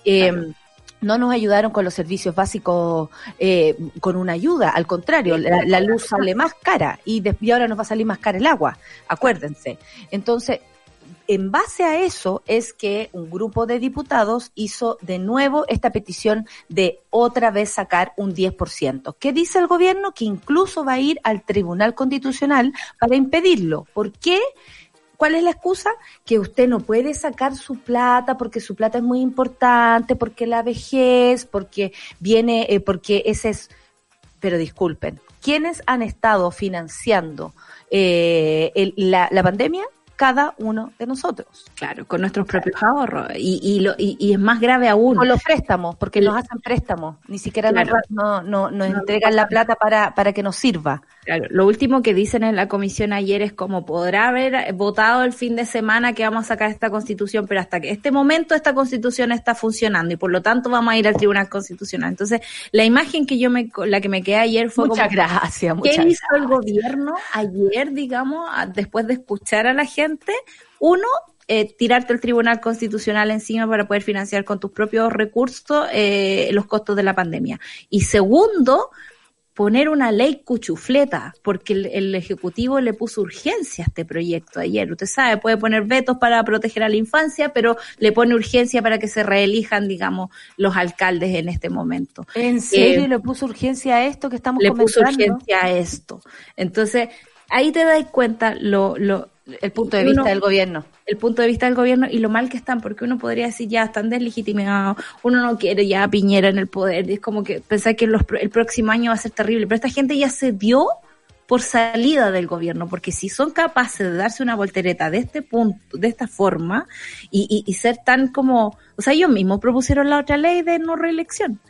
Eh, no nos ayudaron con los servicios básicos eh, con una ayuda, al contrario, la, la luz sale más cara y, de- y ahora nos va a salir más cara el agua, acuérdense. Entonces, en base a eso es que un grupo de diputados hizo de nuevo esta petición de otra vez sacar un 10%. ¿Qué dice el gobierno? Que incluso va a ir al Tribunal Constitucional para impedirlo. ¿Por qué? ¿Cuál es la excusa? Que usted no puede sacar su plata porque su plata es muy importante, porque la vejez, porque viene, eh, porque ese es... Pero disculpen, ¿quiénes han estado financiando eh, la pandemia? Cada uno de nosotros. Claro, con nuestros propios ahorros. Y, y, lo, y, y es más grave aún. Con los préstamos, porque nos hacen préstamos, ni siquiera nos Claro. ra- no, no, nos No, entregan la plata para, para que nos sirva. Claro, lo último que dicen en la comisión ayer es como podrá haber votado el fin de semana que vamos a sacar esta constitución, pero hasta que este momento esta constitución está funcionando y por lo tanto vamos a ir al Tribunal Constitucional. Entonces, la imagen que yo me, la que me quedé ayer fue Muchas como, gracias, ¿qué muchas hizo el gobierno ayer, digamos, después de escuchar a la gente? Uno, eh, tirarte el Tribunal Constitucional encima para poder financiar con tus propios recursos eh, los costos de la pandemia. Y segundo, poner una ley cuchufleta, porque el, el Ejecutivo le puso urgencia a este proyecto ayer. Usted sabe, puede poner vetos para proteger a la infancia, pero le pone urgencia para que se reelijan, digamos, los alcaldes en este momento. ¿En serio Eh, le puso urgencia a esto que estamos Le puso comentando? urgencia a esto. Entonces, ahí te das cuenta lo, lo, El punto de uno- vista del gobierno. el punto de vista del gobierno y lo mal que están, porque uno podría decir ya están deslegitimados, uno no quiere ya a Piñera en el poder, y es como que pensar que los, el próximo año va a ser terrible, pero esta gente ya se dio por salida del gobierno, porque si son capaces de darse una voltereta de este punto, de esta forma, y, y, y ser tan como, o sea, ellos mismos propusieron la otra ley de no reelección.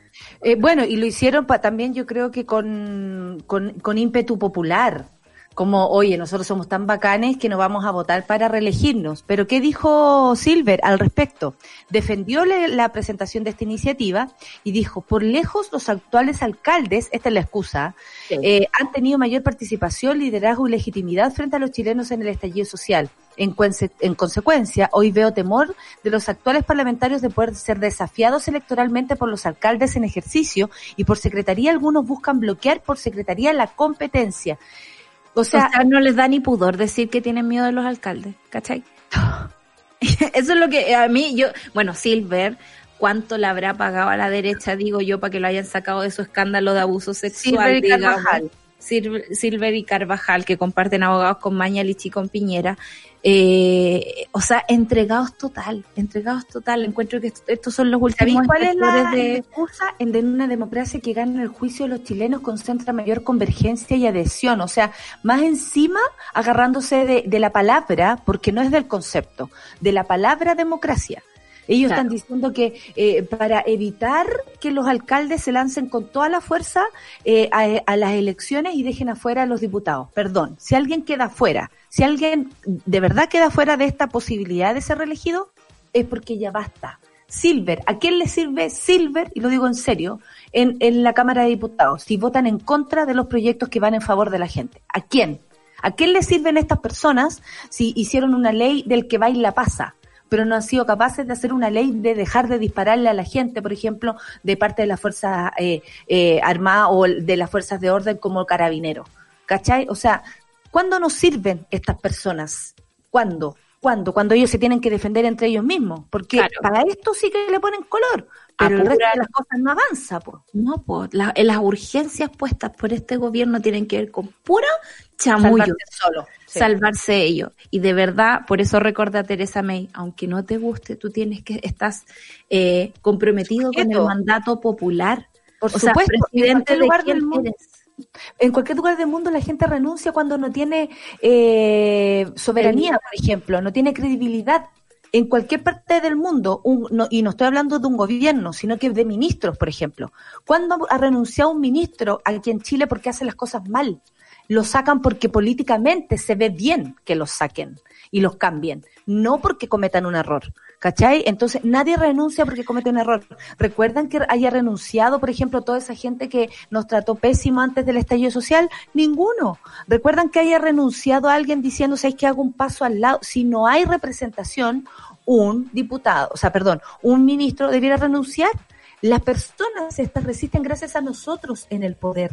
Eh, bueno, y lo hicieron pa- también yo creo que con, con, con ímpetu popular. Como, oye, nosotros somos tan bacanes que no vamos a votar para reelegirnos. Pero ¿qué dijo Silver al respecto? Defendió la presentación de esta iniciativa y dijo, por lejos los actuales alcaldes, esta es la excusa, eh, han tenido mayor participación, liderazgo y legitimidad frente a los chilenos en el estallido social. En, cuence- en consecuencia, hoy veo temor de los actuales parlamentarios de poder ser desafiados electoralmente por los alcaldes en ejercicio y por secretaría algunos buscan bloquear por secretaría la competencia. O O sea, no les da ni pudor decir que tienen miedo de los alcaldes, ¿cachai? Eso es lo que a mí, yo, bueno, Silver, ¿cuánto le habrá pagado a la derecha, digo yo, para que lo hayan sacado de su escándalo de abuso sexual? Silver y digamos? Carvajal. Silver, Silver y Carvajal, que comparten abogados con Mañalich y con Piñera. Eh, o sea, entregados total, entregados total. Encuentro que est- estos son los ¿Sabéis últimos cuál es la de... excusa? En de una democracia que gana el juicio de los chilenos concentra mayor convergencia y adhesión. O sea, más encima agarrándose de, de la palabra, porque no es del concepto, de la palabra democracia. Ellos Claro. están diciendo que eh, para evitar que los alcaldes se lancen con toda la fuerza eh, a, a las elecciones y dejen afuera a los diputados. Perdón, si alguien queda afuera, si alguien de verdad queda fuera de esta posibilidad de ser reelegido, es porque ya basta. Silver, ¿a quién le sirve Silver, y lo digo en serio, en, en la Cámara de Diputados, si votan en contra de los proyectos que van en favor de la gente? ¿A quién? ¿A quién le sirven estas personas si hicieron una ley del que baila pasa? Pero no han sido capaces de hacer una ley de dejar de dispararle a la gente, por ejemplo, de parte de las fuerzas eh, eh, armadas o de las fuerzas de orden como carabineros. ¿Cachai? O sea, ¿cuándo nos sirven estas personas? ¿Cuándo? ¿Cuándo? Cuando ellos se tienen que defender entre ellos mismos. Porque Claro. para esto sí que le ponen color, pero el resto de las cosas no avanza, pues. No, pues la- las urgencias puestas por este gobierno tienen que ver con puro chamullo. Salvarse solo. Sí. salvarse ellos. Y de verdad, por eso recuerda a Teresa May, aunque no te guste, tú tienes que, estás eh, comprometido con el mandato popular. Por o sea, supuesto, presidente de lugar quién del mundo. eres. En cualquier lugar del mundo la gente renuncia cuando no tiene eh, soberanía, por ejemplo, no tiene credibilidad. En cualquier parte del mundo, un- no- y no estoy hablando de un gobierno, sino que de ministros, por ejemplo. ¿Cuándo ha renunciado un ministro aquí en Chile porque hace las cosas mal? Lo sacan porque políticamente se ve bien que los saquen y los cambien, no porque cometan un error. ¿Cachai? Entonces nadie renuncia porque comete un error. ¿Recuerdan que haya renunciado, por ejemplo, toda esa gente que nos trató pésimo antes del estallido social? Ninguno. ¿Recuerdan que haya renunciado alguien diciendo, ¿sabes que hago un paso al lado? Si no hay representación, un diputado, o sea, perdón, un ministro debiera renunciar. Las personas se resisten gracias a nosotros en el poder.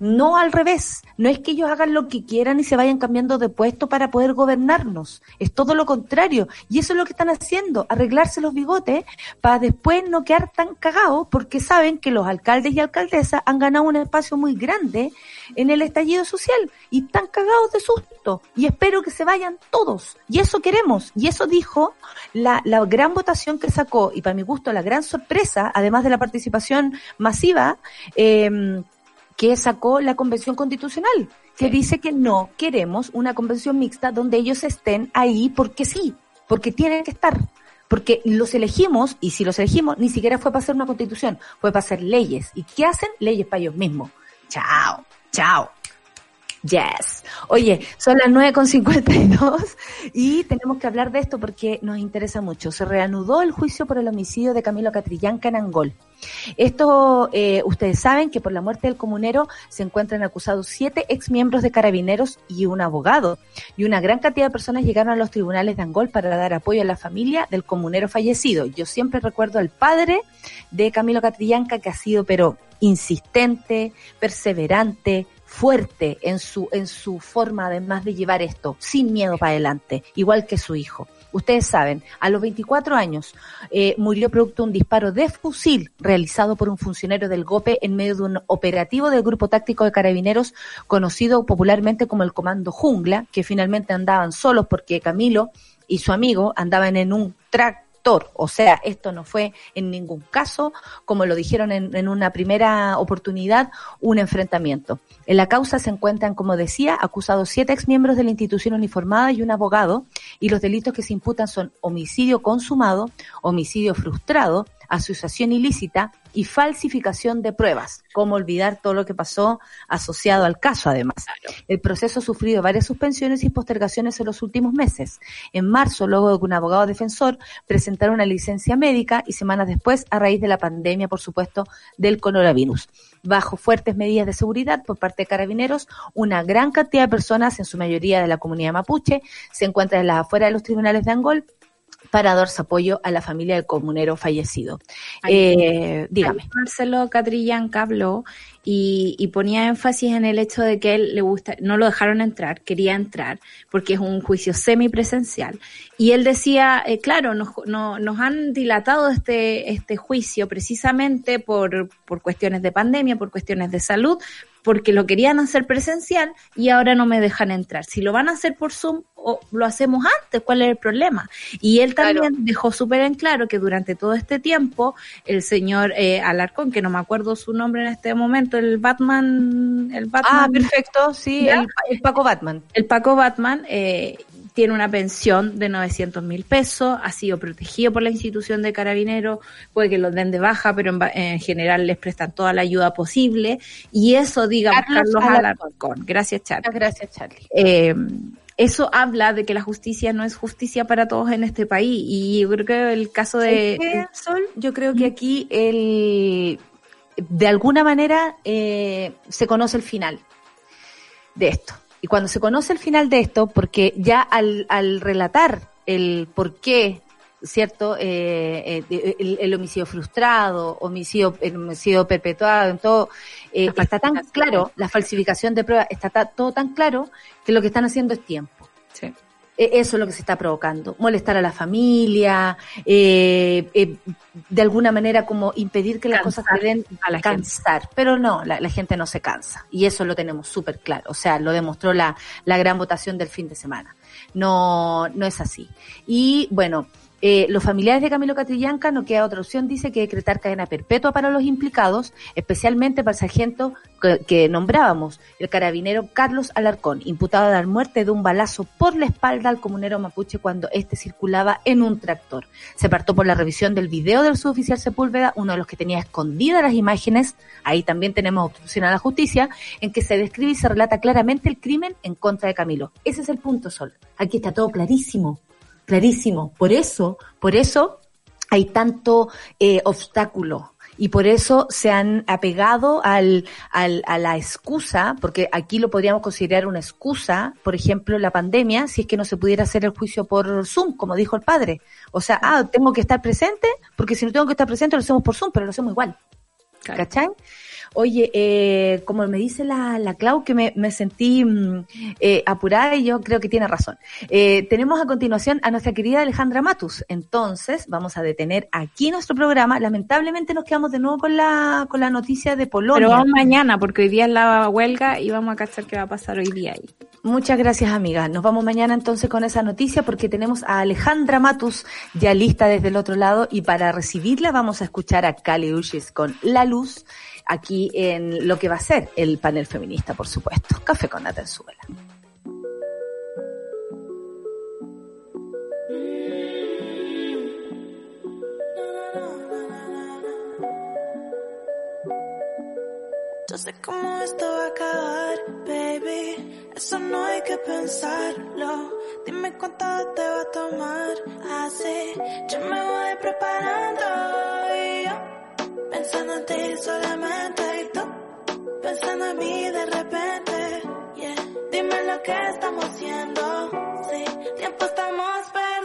No al revés. No es que ellos hagan lo que quieran y se vayan cambiando de puesto para poder gobernarnos. Es todo lo contrario. Y eso es lo que están haciendo, arreglarse los bigotes para después no quedar tan cagados porque saben que los alcaldes y alcaldesas han ganado un espacio muy grande en el estallido social y están cagados de susto. Y espero que se vayan todos. Y eso queremos. Y eso dijo la, la gran votación que sacó y para mi gusto la gran sorpresa, además de la participación masiva, eh, que sacó la Convención Constitucional, que dice que no queremos una convención mixta donde ellos estén ahí porque sí, porque tienen que estar. Porque los elegimos, y si los elegimos, ni siquiera fue para hacer una constitución, fue para hacer leyes. ¿Y qué hacen? Leyes para ellos mismos. Chao, chao. Yes. Oye, son las 9.52 y tenemos que hablar de esto porque nos interesa mucho. Se reanudó el juicio por el homicidio de Camilo Catrillanca en Angol. Esto, eh, ustedes saben que por la muerte del comunero se encuentran acusados siete exmiembros de carabineros y un abogado. Y una gran cantidad de personas llegaron a los tribunales de Angol para dar apoyo a la familia del comunero fallecido. Yo siempre recuerdo al padre de Camilo Catrillanca que ha sido, pero insistente, perseverante, fuerte en su, en su forma además de llevar esto, sin miedo para adelante, igual que su hijo. Ustedes saben, a los 24 años eh, murió producto de un disparo de fusil realizado por un funcionario del GOPE en medio de un operativo del Grupo Táctico de Carabineros conocido popularmente como el Comando Jungla, que finalmente andaban solos porque Camilo y su amigo andaban en un o sea, esto no fue en ningún caso, como lo dijeron en, en, una primera oportunidad, un enfrentamiento. En la causa se encuentran, como decía, acusados siete exmiembros de la institución uniformada y un abogado, y los delitos que se imputan son homicidio consumado, homicidio frustrado, asociación ilícita y falsificación de pruebas. ¿Cómo olvidar todo lo que pasó asociado al caso, además? El proceso ha sufrido varias suspensiones y postergaciones en los últimos meses. En marzo, luego de que un abogado defensor presentara una licencia médica y semanas después, a raíz de la pandemia, por supuesto, del coronavirus. Bajo fuertes medidas de seguridad por parte de carabineros, una gran cantidad de personas, en su mayoría de la comunidad mapuche, se encuentran en las afueras de los tribunales de Angol para dar su apoyo a la familia del comunero fallecido. Eh, dígame. Marcelo Catrillanca habló y, y, ponía énfasis en el hecho de que él le gusta, no lo dejaron entrar, quería entrar, porque es un juicio semipresencial. Y él decía, eh, claro, nos, no, nos han dilatado este, este juicio precisamente por, por cuestiones de pandemia, por cuestiones de salud, porque lo querían hacer presencial y ahora no me dejan entrar. Si lo van a hacer por Zoom, o lo hacemos antes, ¿cuál es el problema? Y él también claro. dejó súper en claro que durante todo este tiempo, el señor eh, Alarcón, que no me acuerdo su nombre en este momento, el Batman, el Batman. Ah, perfecto, sí, el, el, Paco Batman. El Paco Batman, eh, tiene una pensión de 900 mil pesos, ha sido protegido por la institución de carabineros, puede que los den de baja, pero en, en general les prestan toda la ayuda posible. Y eso, digamos, Carlos, Carlos Alarcón. Gracias, Charlie. Gracias, Charlie. Eh, eso habla de que la justicia no es justicia para todos en este país. Y yo creo que el caso de... ¿Qué, Sol, yo creo que aquí el, de alguna manera eh, se conoce el final de esto. Y cuando se conoce el final de esto, porque ya al, al relatar el por qué, ¿cierto? Eh, eh, el, el, homicidio frustrado, homicidio, el homicidio perpetuado, en todo, eh, está tan claro, la falsificación de pruebas, está ta, todo tan claro que lo que están haciendo es tiempo. Sí. Eso es lo que se está provocando. Molestar a la familia, eh, eh, de alguna manera como impedir que las Cansar cosas se den a la cansar. gente. Pero no, la, la gente no se cansa. Y eso lo tenemos súper claro. O sea, lo demostró la, la gran votación del fin de semana. No, no es así. Y bueno, eh, los familiares de Camilo Catrillanca no queda otra opción, dice que decretar cadena perpetua para los implicados, especialmente para el sargento que, que, nombrábamos, el carabinero Carlos Alarcón, imputado de dar muerte de un balazo por la espalda al comunero mapuche cuando éste circulaba en un tractor. Se partó por la revisión del video del suboficial Sepúlveda, uno de los que tenía escondidas las imágenes, ahí también tenemos obstrucción a la justicia, en que se describe y se relata claramente el crimen en contra de Camilo. Ese es el punto, Sol. Aquí está todo clarísimo clarísimo. Por eso, por eso hay tanto eh, obstáculo y por eso se han apegado al, al, a la excusa, porque aquí lo podríamos considerar una excusa, por ejemplo, la pandemia, si es que no se pudiera hacer el juicio por Zoom, como dijo el padre. O sea, ah, tengo que estar presente, porque si no tengo que estar presente lo hacemos por Zoom, pero lo hacemos igual. Claro. ¿Cachai? Oye, eh, como me dice la, la Clau, que me, me sentí mm, eh, apurada y yo creo que tiene razón. Eh, tenemos a continuación a nuestra querida Alejandra Matus. Entonces, vamos a detener aquí nuestro programa. Lamentablemente nos quedamos de nuevo con la, con la noticia de Polonia. Pero vamos mañana, porque hoy día es la huelga y vamos a cachar qué va a pasar hoy día ahí. Muchas gracias, amiga. Nos vamos mañana entonces con esa noticia porque tenemos a Alejandra Matus ya lista desde el otro lado y para recibirla vamos a escuchar a Cali Uchis con La Luz aquí en lo que va a ser el panel feminista, por supuesto. Café con Nata Suela. Yo sé cómo esto va a acabar, baby. Eso no hay que pensarlo. Dime cuánto te va a tomar. Así yo me voy preparando. Y yo pensando en ti solamente. Y tú pensando en mí de repente. Yeah. Dime lo que estamos haciendo. Sí, tiempo estamos perdiendo.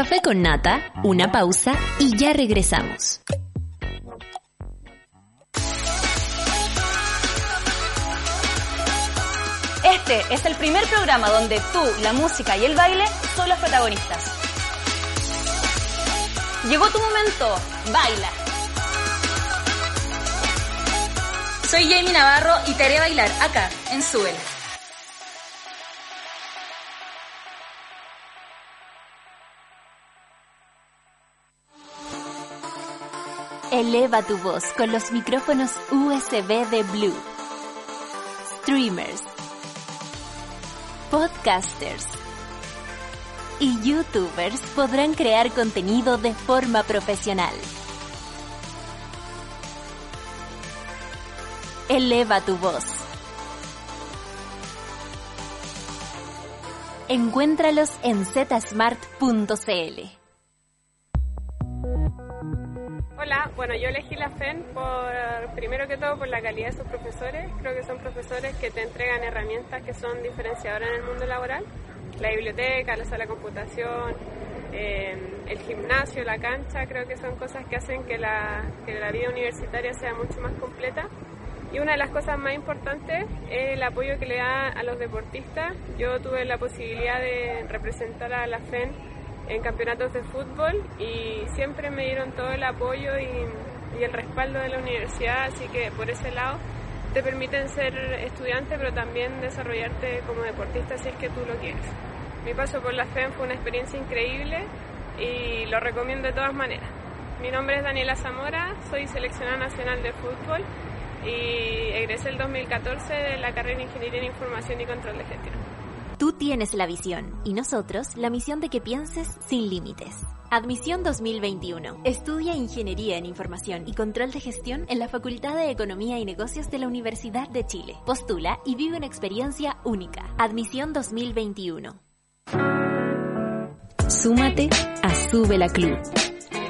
Café con Nata, una pausa y ya regresamos. Este es el primer programa donde tú, la música y el baile son los protagonistas. Llegó tu momento, baila. Soy Jamie Navarro y te haré bailar acá, en Súbela. Eleva tu voz con los micrófonos USB de Blue. Streamers. Podcasters. Y YouTubers podrán crear contenido de forma profesional. Eleva tu voz. Encuéntralos en zsmart.cl. Hola, bueno, yo elegí la FEN por, primero que todo por la calidad de sus profesores. Creo que son profesores que te entregan herramientas que son diferenciadoras en el mundo laboral. La biblioteca, la sala de computación, eh, el gimnasio, la cancha, creo que son cosas que hacen que la, que la vida universitaria sea mucho más completa. Y una de las cosas más importantes es el apoyo que le da a los deportistas. Yo tuve la posibilidad de representar a la FEN en campeonatos de fútbol y siempre me dieron todo el apoyo y, y el respaldo de la universidad, así que por ese lado te permiten ser estudiante pero también desarrollarte como deportista si es que tú lo quieres. Mi paso por la FEN fue una experiencia increíble y lo recomiendo de todas maneras. Mi nombre es Daniela Zamora, soy seleccionada nacional de fútbol y egresé el 2014 de la carrera de Ingeniería en Información y Control de Gestión. Tú tienes la visión y nosotros la misión de que pienses sin límites. Admisión 2021. Estudia Ingeniería en Información y Control de Gestión en la Facultad de Economía y Negocios de la Universidad de Chile. Postula y vive una experiencia única. Admisión 2021. Súmate a Sube la Club.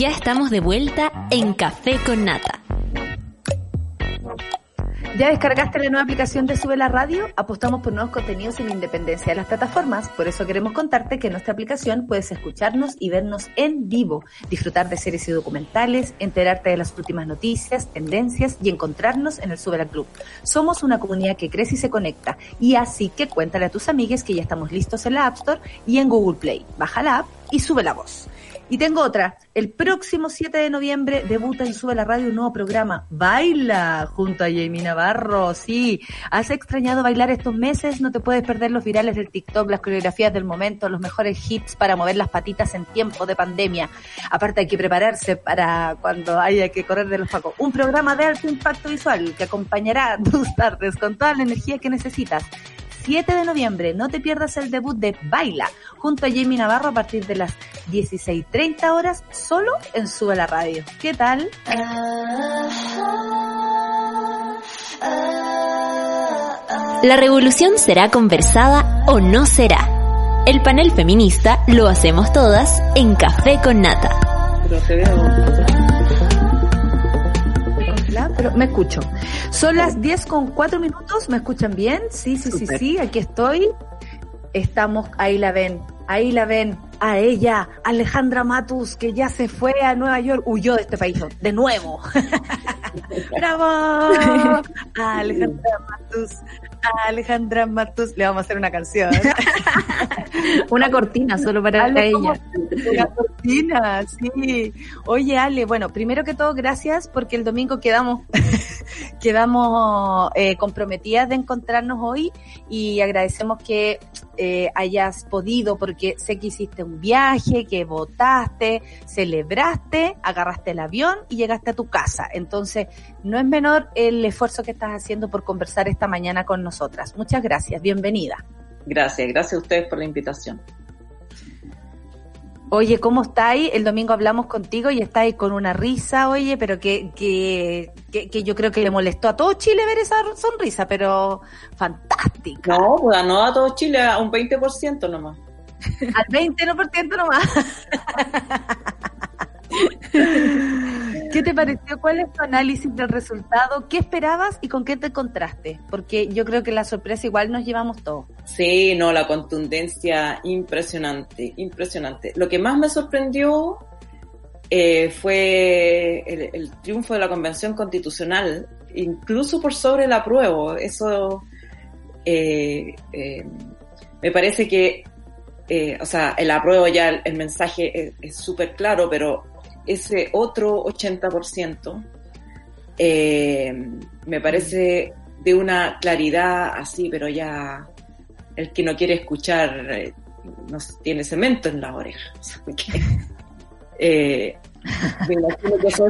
Ya estamos de vuelta en Café con Nata. ¿Ya descargaste la nueva aplicación de Sube la Radio? Apostamos por nuevos contenidos en independencia de las plataformas. Por eso queremos contarte que en nuestra aplicación puedes escucharnos y vernos en vivo, disfrutar de series y documentales, enterarte de las últimas noticias, tendencias y encontrarnos en el Sube la Club. Somos una comunidad que crece y se conecta. Y así que cuéntale a tus amigues que ya estamos listos en la App Store y en Google Play. Baja la app y sube la voz. Y tengo otra. El próximo 7 de noviembre debuta en Sube la Radio un nuevo programa. Baila junto a Jamie Navarro. Sí, ¿has extrañado bailar estos meses? No te puedes perder los virales del TikTok, las coreografías del momento, los mejores hits para mover las patitas en tiempo de pandemia. Aparte hay que prepararse para cuando haya que correr de los pacos. Un programa de alto impacto visual que acompañará tus tardes con toda la energía que necesitas. 7 de noviembre. No te pierdas el debut de Baila junto a Jamie Navarro a partir de las 16.30 horas solo en Sube la Radio. ¿Qué tal? La revolución será conversada o no será. El panel feminista lo hacemos todas en Café con Nata. Hola, pero me escucho. Son las 10 con 4 minutos, ¿me escuchan bien? Sí, sí, sí, sí, aquí estoy. Estamos, ahí la ven, ahí la ven, a ella, Alejandra Matus, que ya se fue a Nueva York, huyó de este país, de nuevo. ¡Bravo! A Alejandra Matus, a Alejandra Matus, le vamos a hacer una canción. Una cortina solo para Ale, ella. ¿cómo- La cortina, sí. Oye, Ale, bueno, primero que todo, gracias porque el domingo quedamos, quedamos eh, comprometidas de encontrarnos hoy y agradecemos que eh, hayas podido, porque sé que hiciste un viaje, que votaste, celebraste, agarraste el avión y llegaste a tu casa. Entonces, no es menor el esfuerzo que estás haciendo por conversar esta mañana con nosotras. Muchas gracias, bienvenida. Gracias, gracias a ustedes por la invitación. Oye, ¿cómo estáis? El domingo hablamos contigo y estáis con una risa, oye, pero que, que, que, que yo creo que le molestó a todo Chile ver esa sonrisa, pero fantástica. No, pues no a todo Chile, a un 20% nomás. Al 20% nomás. ¿Qué te pareció? ¿Cuál es tu análisis del resultado? ¿Qué esperabas y con qué te encontraste? Porque yo creo que la sorpresa igual nos llevamos todos. Sí, no, la contundencia impresionante, impresionante. Lo que más me sorprendió eh, fue el, triunfo de la Convención Constitucional, incluso por sobre el apruebo. Eso eh, eh, me parece que, o sea, el apruebo ya, el, mensaje es súper claro, pero ese otro 80% eh, me parece de una claridad así, pero ya el que no quiere escuchar eh, no tiene cemento en la oreja. Eh, me imagino que son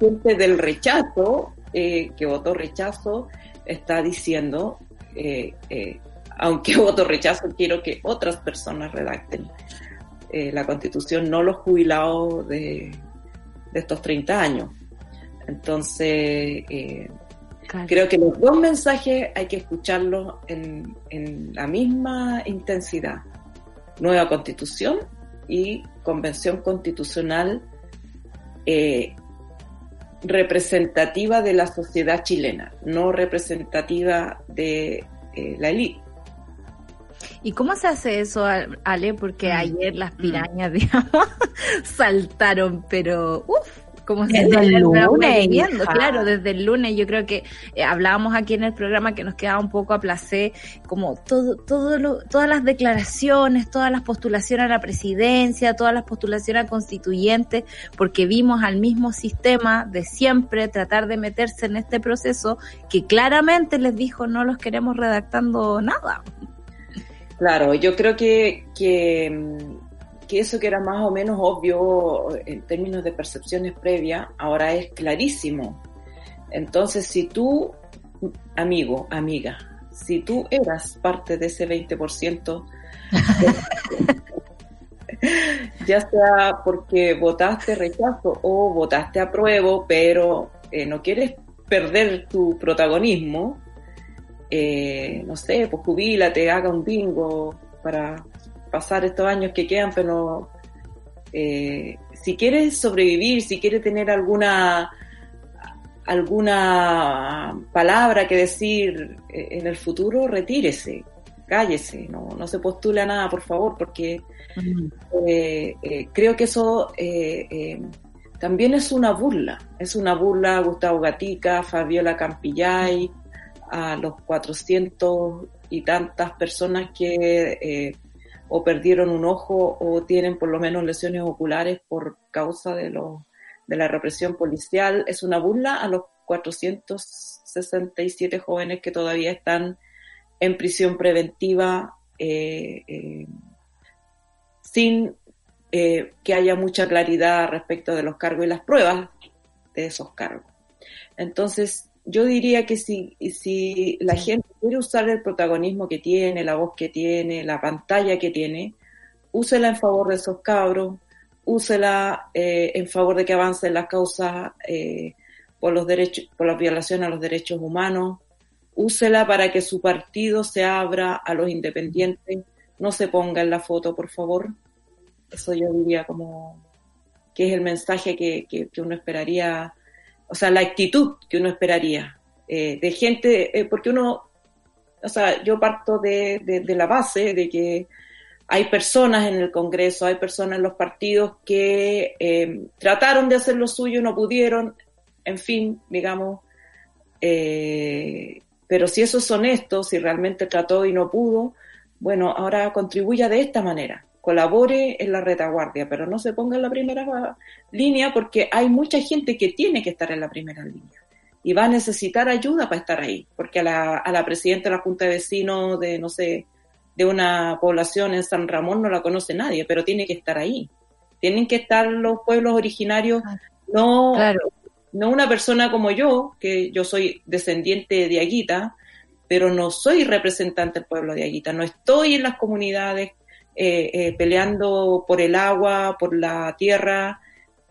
gente del rechazo, eh, que votó rechazo, está diciendo, eh, aunque voto rechazo, quiero que otras personas redacten eh, la constitución, no los jubilados de, de estos 30 años. Entonces, eh, Claro. Creo que los dos mensajes hay que escucharlos en, en la misma intensidad. Nueva constitución y convención constitucional eh, representativa de la sociedad chilena, no representativa de eh, la élite. ¿Y cómo se hace eso, Ale? Porque Mm. ayer las pirañas, digamos, saltaron, pero uff, como Desde se el lunes, claro, desde el lunes. Yo creo que eh, hablábamos aquí en el programa que nos quedaba un poco a placer, como todo, todo lo, todas las declaraciones, todas las postulaciones a la presidencia, todas las postulaciones a constituyentes, porque vimos al mismo sistema de siempre tratar de meterse en este proceso que claramente les dijo no los queremos redactando nada. Claro, yo creo que, que, que eso que era más o menos obvio en términos de percepciones previas, ahora es clarísimo. Entonces, si tú, amigo, amiga, si tú eras parte de ese 20%, ya sea porque votaste rechazo o votaste apruebo, pero eh, no quieres perder tu protagonismo, eh, no sé, pues jubílate, haga un bingo para pasar estos años que quedan, pero eh, si quieres sobrevivir, si quieres tener alguna alguna palabra que decir eh, en el futuro, retírese, cállese, no, no se postule a nada, por favor, porque eh, eh, creo que eso eh, también es una burla, es una burla a Gustavo Gatica, Fabiola Campillay, a los 400 y tantas personas que eh, o perdieron un ojo o tienen por lo menos lesiones oculares por causa de, los de la represión policial. Es una burla a los 467 jóvenes que todavía están en prisión preventiva eh, eh, sin que haya mucha claridad respecto de los cargos y las pruebas de esos cargos. Entonces, yo diría que si, si la gente quiere usar el protagonismo que tiene, la voz que tiene, la pantalla que tiene, úsela en favor de esos cabros, úsela eh, en favor de que avancen las causas eh, por los derechos, por la violación a los derechos humanos, úsela para que su partido se abra a los independientes, no se ponga en la foto, por favor. Eso yo diría como que es el mensaje que, que, que uno esperaría, o sea, la actitud que uno esperaría eh, de gente, eh, porque uno, o sea, yo parto de, de, de la base de que hay personas en el Congreso, hay personas en los partidos que eh, trataron de hacer lo suyo, no pudieron, en fin, digamos, eh, pero si eso es honesto, si realmente trató y no pudo, bueno, ahora contribuya de esta manera, colabore en la retaguardia, pero no se ponga en la primera línea porque hay mucha gente que tiene que estar en la primera línea y va a necesitar ayuda para estar ahí, porque a la, a la presidenta de la Junta de Vecinos de, no sé, de una población en San Ramón no la conoce nadie, pero tiene que estar ahí. Tienen que estar los pueblos originarios, no, Claro. no una persona como yo, que yo soy descendiente de Aguita, pero no soy representante del pueblo de Aguita, no estoy en las comunidades eh, eh, peleando por el agua, por la tierra,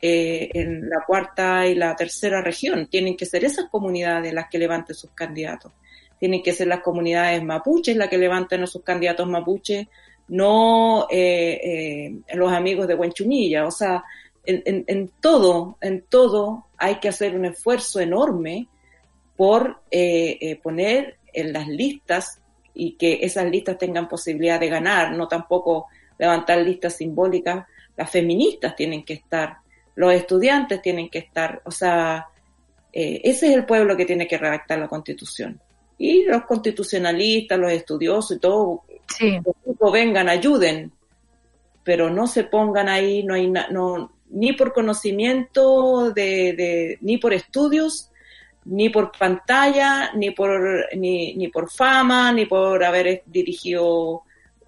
eh, en la cuarta y la tercera región. Tienen que ser esas comunidades las que levanten sus candidatos. Tienen que ser las comunidades mapuches las que levanten a sus candidatos mapuches, no los amigos de Huenchumilla. O sea, en, todo, en todo hay que hacer un esfuerzo enorme por poner en las listas y que esas listas tengan posibilidad de ganar, no tampoco levantar listas simbólicas. Las feministas tienen que estar, los estudiantes tienen que estar, o sea, eh, ese es el pueblo que tiene que redactar la constitución. Y los constitucionalistas, los estudiosos y todo, Sí. los grupos vengan, ayuden, pero no se pongan ahí, no hay na- no, ni por conocimiento de, de, ni por estudios, ni por pantalla, ni por, ni, ni por fama, ni por haber dirigido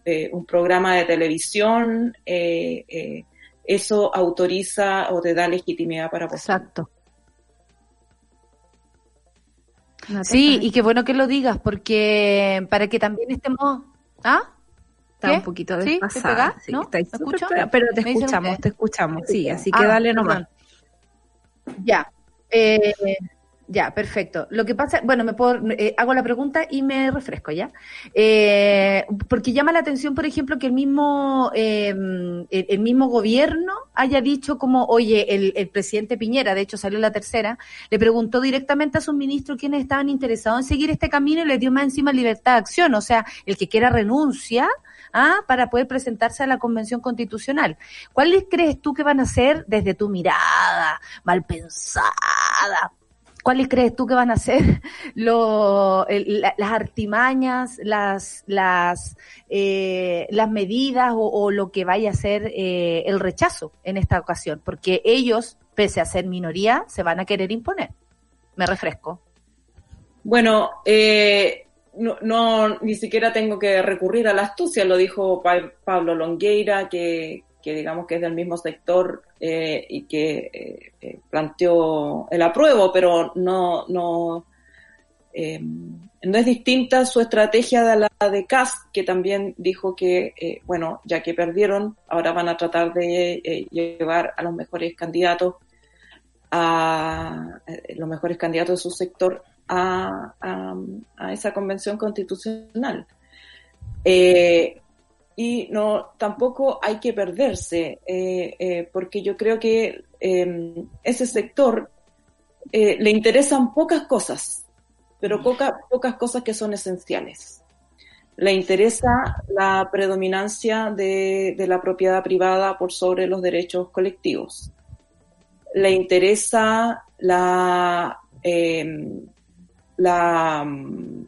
eh, un programa de televisión, eh, eh, eso autoriza o te da legitimidad para postular. Exacto. Sí, Sí, y qué bueno que lo digas, porque para que también estemos... ¿Ah? Está ¿Qué? un poquito ¿Sí? ¿Te desfasada. pegás? sí, ¿No? pero te Me escuchamos, te escuchamos. Sí, así Ah, que dale nomás. perdón. Ya. Eh, Ya, perfecto. Lo que pasa, bueno, me puedo, eh, hago la pregunta y me refresco ya. Eh, porque llama la atención, por ejemplo, que el mismo, eh, el, mismo gobierno haya dicho como, oye, el, el presidente Piñera, de hecho salió la tercera, le preguntó directamente a sus ministros quiénes estaban interesados en seguir este camino y le dio más encima libertad de acción. O sea, el que quiera renuncia, ¿ah? para poder presentarse a la Convención Constitucional. ¿Cuáles crees tú que van a ser desde tu mirada mal pensada? ¿Cuáles crees tú que van a ser las artimañas, las, eh, medidas o, lo que vaya a ser eh, el rechazo en esta ocasión? Porque ellos, pese a ser minoría, se van a querer imponer. Me refresco. Bueno, eh, no, ni siquiera tengo que recurrir a la astucia, lo dijo Pa- Pablo Longueira, que, que digamos que es del mismo sector eh, y que eh, eh, planteó el apruebo, pero no, no, eh, no es distinta su estrategia de la de Cast, que también dijo que, bueno, ya que perdieron, ahora van a tratar de llevar a los mejores candidatos a los mejores candidatos de su sector a, a- a esa convención constitucional. Y no, tampoco hay que perderse, eh, eh, porque yo creo que eh, ese sector eh, le interesan pocas cosas, pero poca- pocas cosas que son esenciales. Le interesa la predominancia de, de la propiedad privada por sobre los derechos colectivos. Le interesa la, eh, la, mm,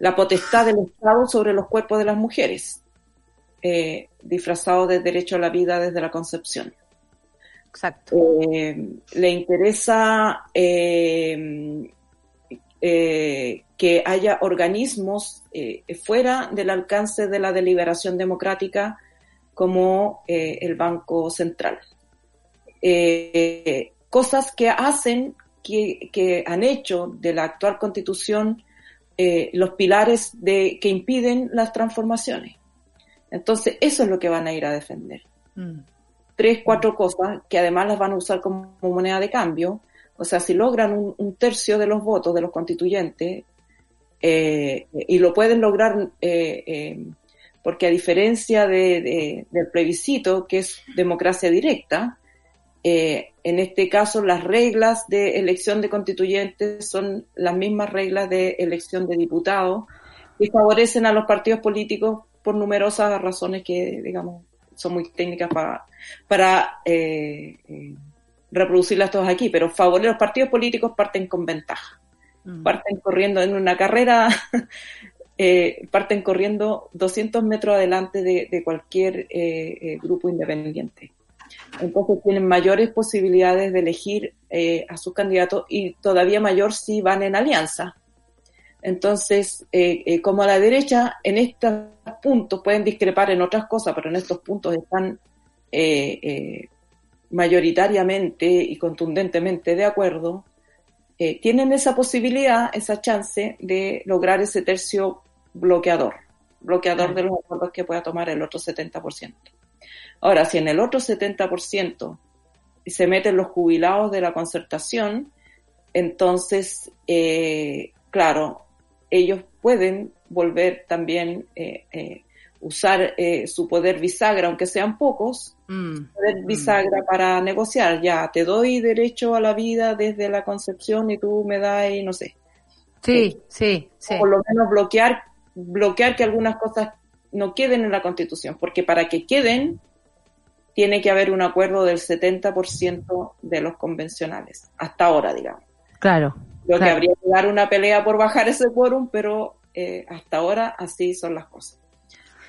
la potestad del Estado sobre los cuerpos de las mujeres, eh, disfrazado de derecho a la vida desde la concepción. Exacto. Eh, le interesa eh, eh, que haya organismos eh, fuera del alcance de la deliberación democrática como el Banco Central. Cosas que hacen, que, que han hecho de la actual constitución eh, los pilares de, que impiden las transformaciones. Entonces, eso es lo que van a ir a defender Mm. tres, cuatro cosas que además las van a usar como moneda de cambio. O sea, si logran un, un tercio de los votos de los constituyentes, eh, y lo pueden lograr eh, eh, porque a diferencia de- de- del plebiscito, que es democracia directa, en este caso las reglas de elección de constituyentes son las mismas reglas de elección de diputados y favorecen a los partidos políticos por numerosas razones que, digamos, son muy técnicas para, para eh, eh, reproducirlas todas aquí, pero favore- los partidos políticos parten con ventaja. Mm. Parten corriendo en una carrera, eh, parten corriendo 200 metros adelante de, de cualquier grupo independiente. Entonces tienen mayores posibilidades de elegir a sus candidatos y todavía mayor si van en alianza. Entonces, eh, eh, como a la derecha, en estos puntos pueden discrepar en otras cosas, pero en estos puntos están eh, mayoritariamente y contundentemente de acuerdo, tienen esa posibilidad, esa chance de lograr ese tercio bloqueador, bloqueador de los acuerdos que pueda tomar el otro 70%. Ahora, si en el otro 70% se meten los jubilados de la concertación, entonces, eh, claro, ellos pueden volver también eh, eh, usar eh, su poder bisagra, aunque sean pocos, Mm. poder bisagra para negociar. Ya, te doy derecho a la vida desde la concepción y tú me das, y no sé, Sí, sí, sí. por lo menos bloquear, bloquear que algunas cosas no queden en la Constitución, porque para que queden tiene que haber un acuerdo del 70% de los convencionales, hasta ahora, digamos. Claro. Creo que claro. habría que dar una pelea por bajar ese quórum, pero eh, hasta ahora así son las cosas.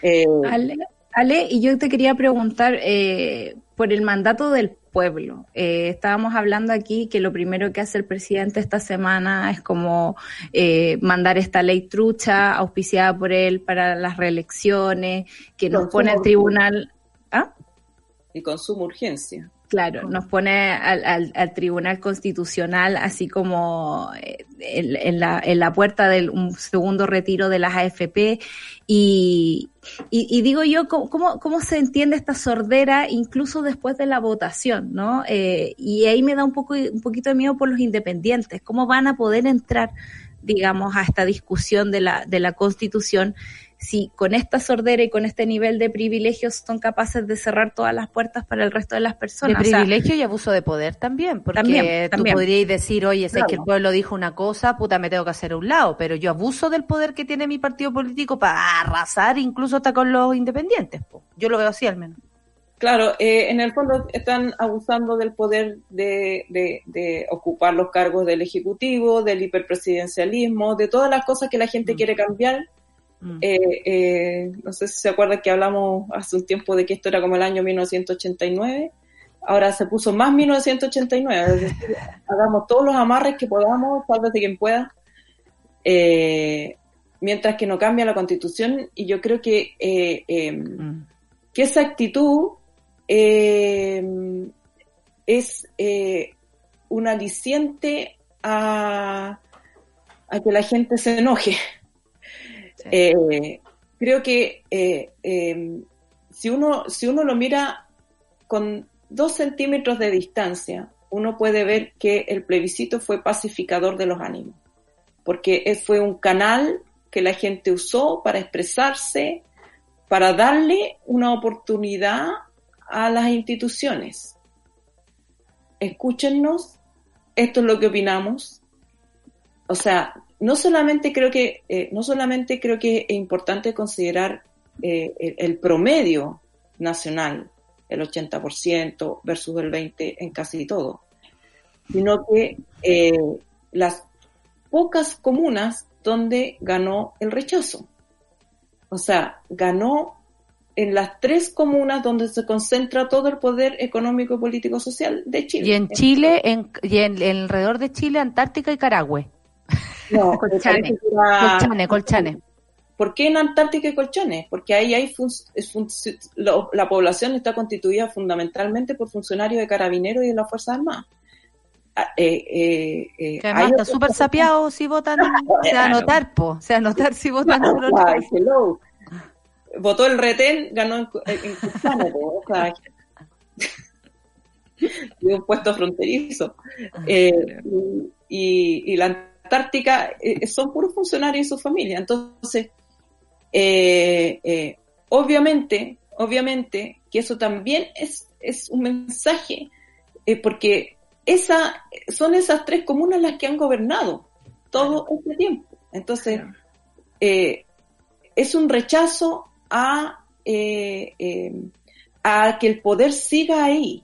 Eh, Ale, Ale, y yo te quería preguntar eh, por el mandato del pueblo. Eh, estábamos hablando aquí que lo primero que hace el presidente esta semana es como eh, mandar esta ley trucha auspiciada por él para las reelecciones, que nos pone al tribunal. ¿Ah? y con suma urgencia. Claro, nos pone al, al- al Tribunal Constitucional así como eh, en, en la, en la puerta del un segundo retiro de las AFP y, y, y digo yo, ¿cómo, cómo, cómo se entiende esta sordera incluso después de la votación? ¿no? Eh, y ahí me da un, poco, un poquito de miedo por los independientes, ¿cómo van a poder entrar, digamos, a esta discusión de la, de la Constitución? Si con esta sordera y con este nivel de privilegios son capaces de cerrar todas las puertas para el resto de las De personas. O sea, privilegio y abuso de poder también, porque También, tú también. podrías decir, oye, sé que el Claro. pueblo dijo una cosa, puta, me tengo que hacer a un lado, pero yo abuso del poder que tiene mi partido político para arrasar incluso hasta con los independientes. po. Yo lo veo así al menos. Claro, eh, en el fondo están abusando del poder de, de- de ocupar los cargos del Ejecutivo, del hiperpresidencialismo, de todas las cosas que la gente quiere cambiar. Mm. Eh, eh, no sé si se acuerdan que hablamos hace un tiempo de que esto era como el año 1989. Ahora se puso más 1989. Es decir, hagamos todos los amarres que podamos, sálvese quien pueda. Eh, mientras que no cambia la constitución y yo creo que eh, Mm. que esa actitud eh, es un aliciente a, a que la gente se enoje. Eh, creo que eh, eh, si, uno, si uno lo mira con dos centímetros de distancia, uno puede ver que el plebiscito fue pacificador de los ánimos, porque fue un canal que la gente usó para expresarse, para darle una oportunidad a las instituciones. Escúchennos, esto es lo que opinamos. O sea, no solamente creo que, eh, no solamente creo que es importante considerar eh, el, promedio nacional, el 80% versus el 20% en casi todo, sino que eh, las pocas comunas donde ganó el rechazo. O sea, ganó en las tres comunas donde se concentra todo el poder económico, político, social de Chile. Y en Chile, en, y en, en alrededor de Chile, Antártica y Carahue. No, Colchane. era- Colchane, Colchane. ¿Por qué en Antártica y Colchones? Porque ahí hay fun- la población está constituida fundamentalmente por funcionarios de carabineros y de las Fuerzas Armadas. Ah, eh, eh, eh, Que además está súper sapeado si votan, se va a notar, po. Se va a notar si votan. Ay, hello. Votó el retén, ganó en, en Colchane, po, o sea, de un puesto fronterizo. Eh, y, y la Antártica eh, son puros funcionarios y su familia. Entonces, eh, eh, obviamente, obviamente que eso también es, es un mensaje, porque esa, son esas tres comunas las que han gobernado todo este tiempo. Entonces, es un rechazo a, a que el poder siga ahí.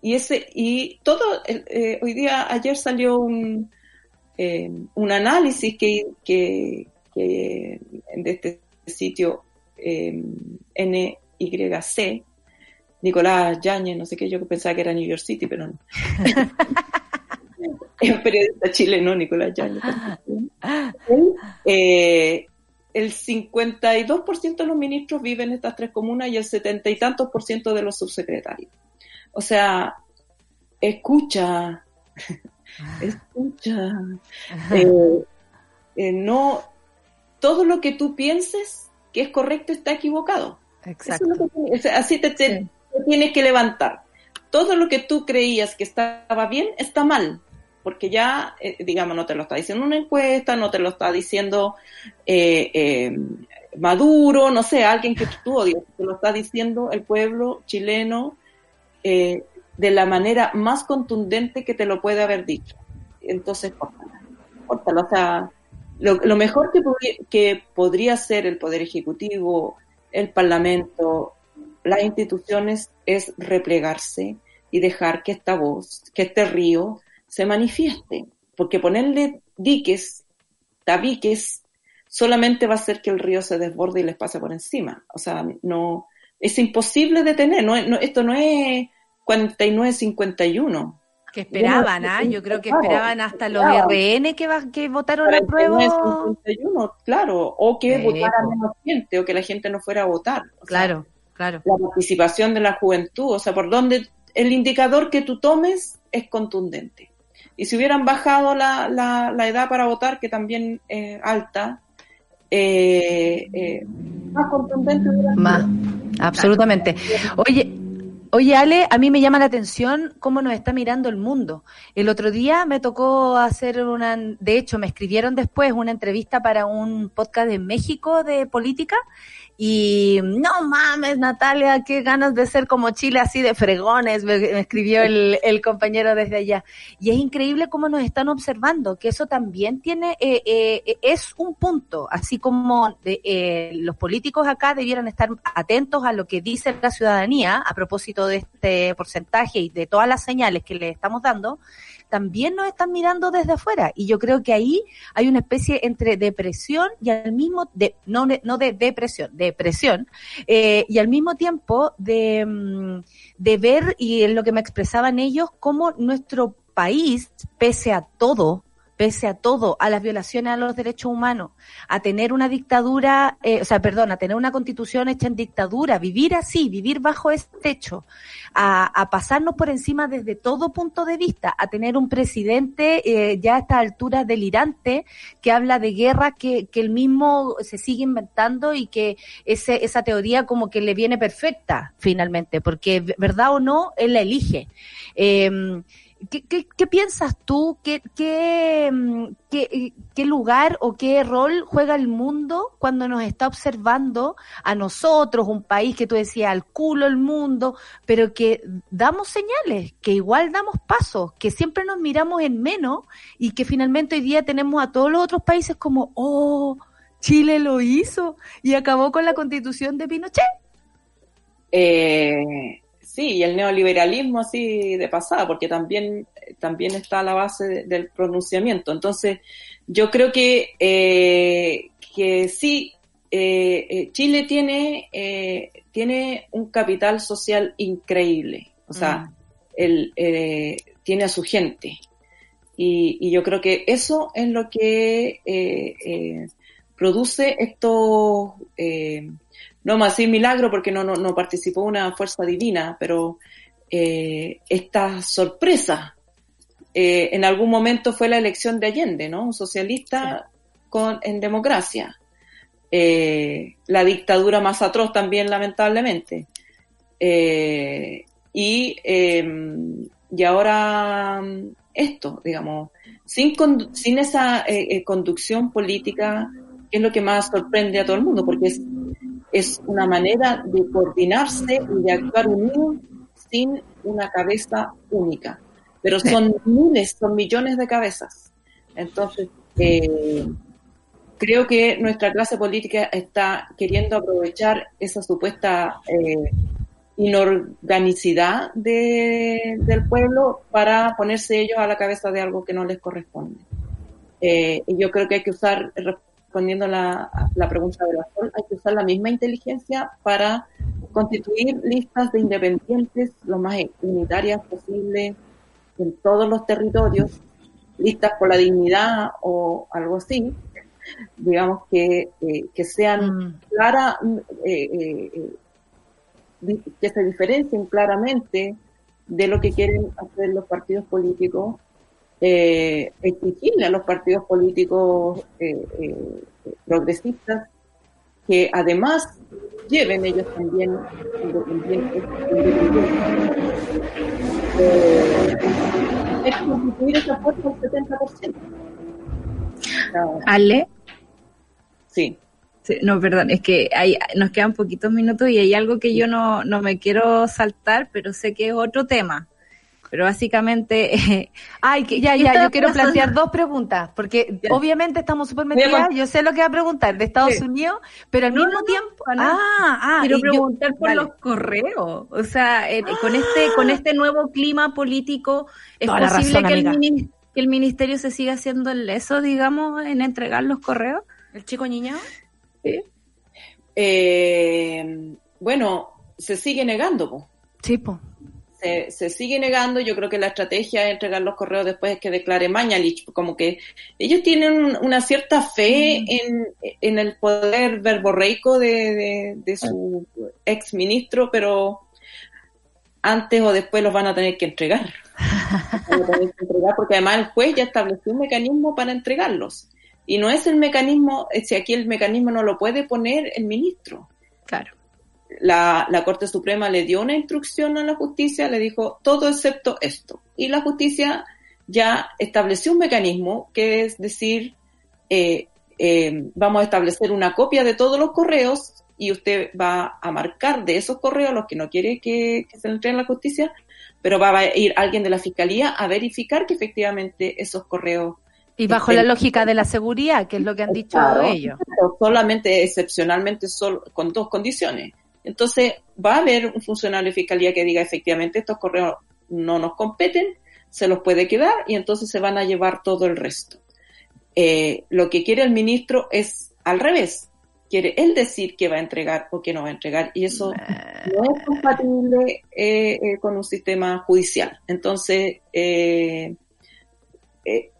Y ese, y todo, eh, hoy día, ayer salió un, eh, un análisis que, que, que de este sitio eh, NYC, Nicolás Yañez, no sé qué, yo pensaba que era New York City, pero no. es un periodista chileno, Nicolás Yañez. Él, eh, el 52% de los ministros viven en estas tres comunas y el 70 y tantos por ciento de los subsecretarios. O sea, escucha, escucha. Eh, eh, no, todo lo que tú pienses que es correcto está equivocado. Eso Exacto. es lo que tiene- o sea, así te, te- Sí. te tienes que levantar. Todo lo que tú creías que estaba bien está mal, porque ya, eh, digamos, no te lo está diciendo una encuesta, no te lo está diciendo Maduro, no sé, alguien que tú odias, te lo está diciendo el pueblo chileno eh, de la manera más contundente que te lo puede haber dicho. Entonces, córtala. O sea, lo, mejor que, que podría hacer el Poder Ejecutivo, el Parlamento, las instituciones es replegarse y dejar que esta voz, que este río se manifieste. Porque ponerle diques, tabiques, solamente va a hacer que el río se desborde y les pase por encima. O sea, no, es imposible detener. Esto no es 49-51. Que esperaban, ¿ah? Yo creo que esperaban hasta los RN que, va- que votaron a prueba. 49-51, claro. O que votara menos gente, o que la gente no fuera a votar. O sea, Claro, claro. la participación de la juventud, o sea, por dónde el indicador que tú tomes es contundente. Y si hubieran bajado la, la, la edad para votar, que también es alta, eh, eh, más contundente hubiera sido. Más, absolutamente. Oye, oye, Ale, a mí me llama la atención cómo nos está mirando el mundo. El otro día me tocó hacer una, de hecho, me escribieron después una entrevista para un podcast de México de política y no mames, Natalia, qué ganas de ser como Chile así de fregones, me, escribió el, el compañero desde allá. Y es increíble cómo nos están observando, que eso también tiene, eh, eh, es un punto, así como de, eh, los políticos acá debieran estar atentos a lo que dice la ciudadanía a propósito de este porcentaje y de todas las señales que le estamos dando, también nos están mirando desde afuera. Y yo creo que ahí hay una especie entre depresión y al mismo, de, no, no de depresión, depresión, eh, y al mismo tiempo de, mm, de ver, y es lo que me expresaban ellos, cómo nuestro país, pese a todo, pese a todo, a las violaciones a los derechos humanos, a tener una dictadura, eh, o sea, perdón, a tener una constitución hecha en dictadura, vivir así, vivir bajo ese techo, a, pasarnos por encima desde todo punto de vista, a tener un presidente eh, ya a esta altura delirante que habla de guerra que, que él mismo se sigue inventando y que ese, esa teoría como que le viene perfecta finalmente, porque verdad o no, él la elige. Eh, ¿Qué, qué, qué piensas tú? ¿Qué, mm, qué, ¿Qué lugar o qué rol juega el mundo cuando nos está observando a nosotros, un país que tú decías al culo el mundo, pero que damos señales, que igual damos pasos, que siempre nos miramos en menos y que finalmente hoy día tenemos a todos los otros países como, oh, Chile lo hizo y acabó con la constitución de Pinochet? Eh, sí, y el neoliberalismo así de pasada, porque también, también está a la base de- del pronunciamiento. Entonces, yo creo que, eh, que sí, eh, eh, Chile tiene, eh, tiene un capital social increíble. O sea, el, eh, tiene a su gente. Y, y yo creo que eso es lo que eh, eh, produce estos, eh, no más decir milagro porque no, no, no participó una fuerza divina, pero eh, esta sorpresa. Eh, en algún momento fue la elección de Allende, ¿no? Un socialista con, en democracia. Eh, la dictadura más atroz también, lamentablemente. Eh, y, eh, y ahora esto, digamos, sin, sin esa conducción política, que es lo que más sorprende a todo el mundo, porque es, es una manera de coordinarse y de actuar unidos sin una cabeza única. Pero son miles, son millones de cabezas. Entonces, eh, creo que nuestra clase política está queriendo aprovechar esa supuesta eh, inorganicidad de- del pueblo para ponerse ellos a la cabeza de algo que no les corresponde. Eh, y yo creo que hay que usar, respondiendo a la, la pregunta de la Sol, hay que usar la misma inteligencia para constituir listas de independientes lo más unitarias posible en todos los territorios, listas por la dignidad o algo así, digamos que, eh, que sean claras, eh, eh, eh, que se diferencien claramente de lo que quieren hacer los partidos políticos, eh, exigirle a los partidos políticos eh, eh, progresistas que además lleven ellos también independientes. Eh, que constituir esa fuerza al 70%. O sea, Ale. Sí. No, perdón, es que hay, nos quedan poquitos minutos y hay algo que yo no, no me quiero saltar, pero sé que es otro tema. Pero básicamente... eh, Ay, que ya, ya, yo quiero plantear dos preguntas, porque Ya. obviamente estamos súper metidas, yo sé lo que va a preguntar de Estados Sí. Unidos, pero al No, mismo no, tiempo... no. Ah, ah, quiero yo- preguntar por los correos. O sea, eh, con este con este nuevo clima político, ¿es Toda posible razón, que, el amiga. mini- que el ministerio se siga haciendo el leso, digamos, en entregar los correos? ¿El chico niño? Sí. Eh, bueno, se sigue negando, po. Sí, po. Se, se sigue negando. Yo creo que la estrategia de entregar los correos después es que declare Mañalich, como que ellos tienen un- una cierta fe en, en el poder verborreico de, de, de su ex ministro, pero antes o después los van a tener que entregar. Van a tener que entregar porque además el juez ya estableció un mecanismo para entregarlos. Y no es el mecanismo, eh, si aquí el mecanismo no lo puede poner el ministro. Claro. La, la Corte Suprema le dio una instrucción a la justicia, le dijo todo excepto esto. Y la justicia ya estableció un mecanismo que es decir, eh, eh, vamos a establecer una copia de todos los correos y usted va a marcar de esos correos los que no quiere que, que se le entreguen a la justicia, pero va a ir alguien de la fiscalía a verificar que efectivamente esos correos Y bajo la lógica de la seguridad, que es lo que han dicho Claro, ellos. solamente excepcionalmente solo, con dos condiciones. Entonces, va a haber un funcionario de fiscalía que diga efectivamente estos correos no nos competen, se los puede quedar y entonces se van a llevar todo el resto. Eh, lo que quiere el ministro es al revés. Quiere él decir que va a entregar o que no va a entregar y eso no es compatible eh, eh, con un sistema judicial. Entonces, eh,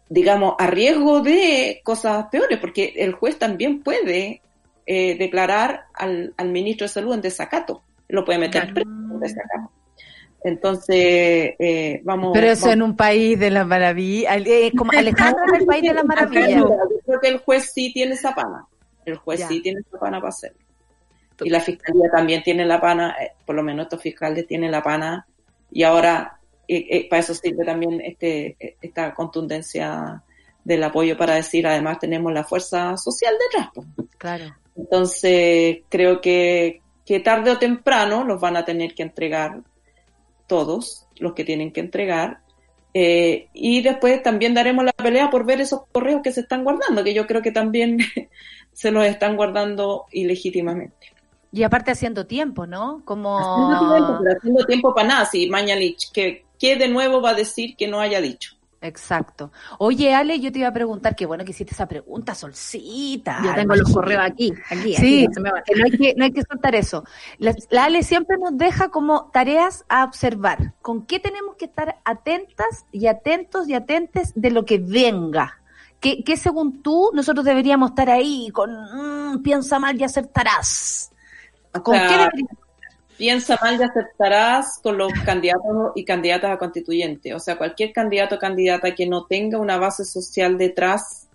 digamos, a riesgo de cosas peores, porque el juez también puede eh, declarar al, al ministro de Salud en desacato, lo puede meter preso en desacato. Entonces, eh, vamos. Pero eso vamos- en un país de la maravilla. eh, como Alejandro en el país de la maravilla. Yo creo que el juez sí tiene esa pana. El juez Ya. sí tiene esa pana para hacerlo. Y la fiscalía también tiene la pana, eh, por lo menos estos fiscales tienen la pana. Y ahora, eh, eh, para eso sirve también este, esta contundencia del apoyo para decir, además tenemos la fuerza social detrás. pues. Claro. Entonces, creo que, que tarde o temprano los van a tener que entregar todos los que tienen que entregar. Eh, y después también daremos la pelea por ver esos correos que se están guardando, que yo creo que también se los están guardando ilegítimamente. Y aparte haciendo tiempo, ¿no? Como... Haciendo tiempo, pero haciendo tiempo para nada, si Mañalich, que, que de nuevo va a decir que no haya dicho. Exacto. Oye, Ale, yo te iba a preguntar, qué bueno que hiciste esa pregunta, Solcita. Yo tengo los correos aquí, aquí, Sí, aquí, no que hay que, no hay que soltar eso. La, la Ale siempre nos deja como tareas a observar. ¿Con qué tenemos que estar atentas y atentos y atentes de lo que venga? ¿Qué, qué según tú nosotros deberíamos estar ahí con mm, piensa mal y acertarás? ¿Con qué deberíamos? Piensa mal y aceptarás con los candidatos y candidatas a constituyente. O sea, cualquier candidato o candidata que no tenga una base social detrás,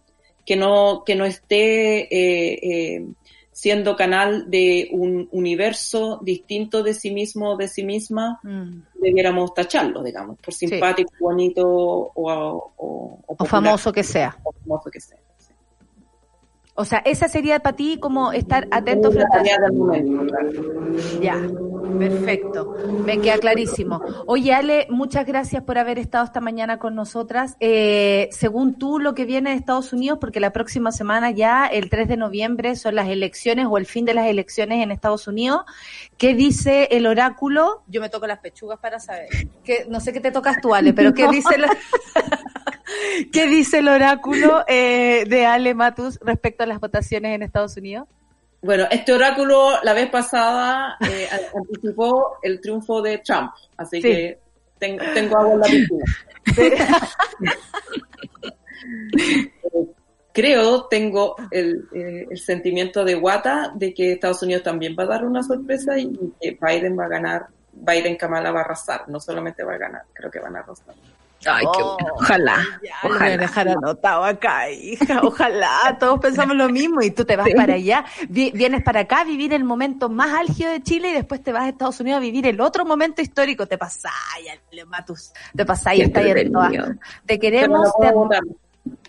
que no, que no esté eh, eh, siendo canal de un universo distinto de sí mismo o de sí misma, Mm. debiéramos tacharlo, digamos, por simpático, bonito o, o, o, O popular, famoso que sea. o famoso que sea. O sea, esa sería para ti como estar atento frente a. Ya, perfecto. Me queda clarísimo. Oye, Ale, muchas gracias por haber estado esta mañana con nosotras. Eh, según tú, lo que viene de Estados Unidos, porque la próxima semana ya, el 3 de noviembre, son las elecciones o el fin de las elecciones en Estados Unidos. ¿Qué dice el oráculo? Yo me toco las pechugas para saber. Que, no sé qué te tocas tú, Ale, pero ¿qué dice el, ¿qué dice el oráculo eh, de Ale Matus respecto a las votaciones en Estados Unidos? Bueno, este oráculo la vez pasada eh, anticipó el triunfo de Trump, así Sí. que tengo, tengo agua en la piscina. Creo, tengo el, eh, el sentimiento de Guata de que Estados Unidos también va a dar una sorpresa y que Biden va a ganar, Biden Kamala va a arrasar, no solamente va a ganar, creo que van a arrasar. Ay, qué Oh, bueno. Ojalá. A dejar anotado acá, hija. Ojalá, todos pensamos lo mismo y tú te vas para allá, vi- vienes para acá a vivir el momento más álgido de Chile y después te vas a Estados Unidos a vivir el otro momento histórico. Te pasáis, Matus. Te pasáis, en todas. Te queremos. no te-.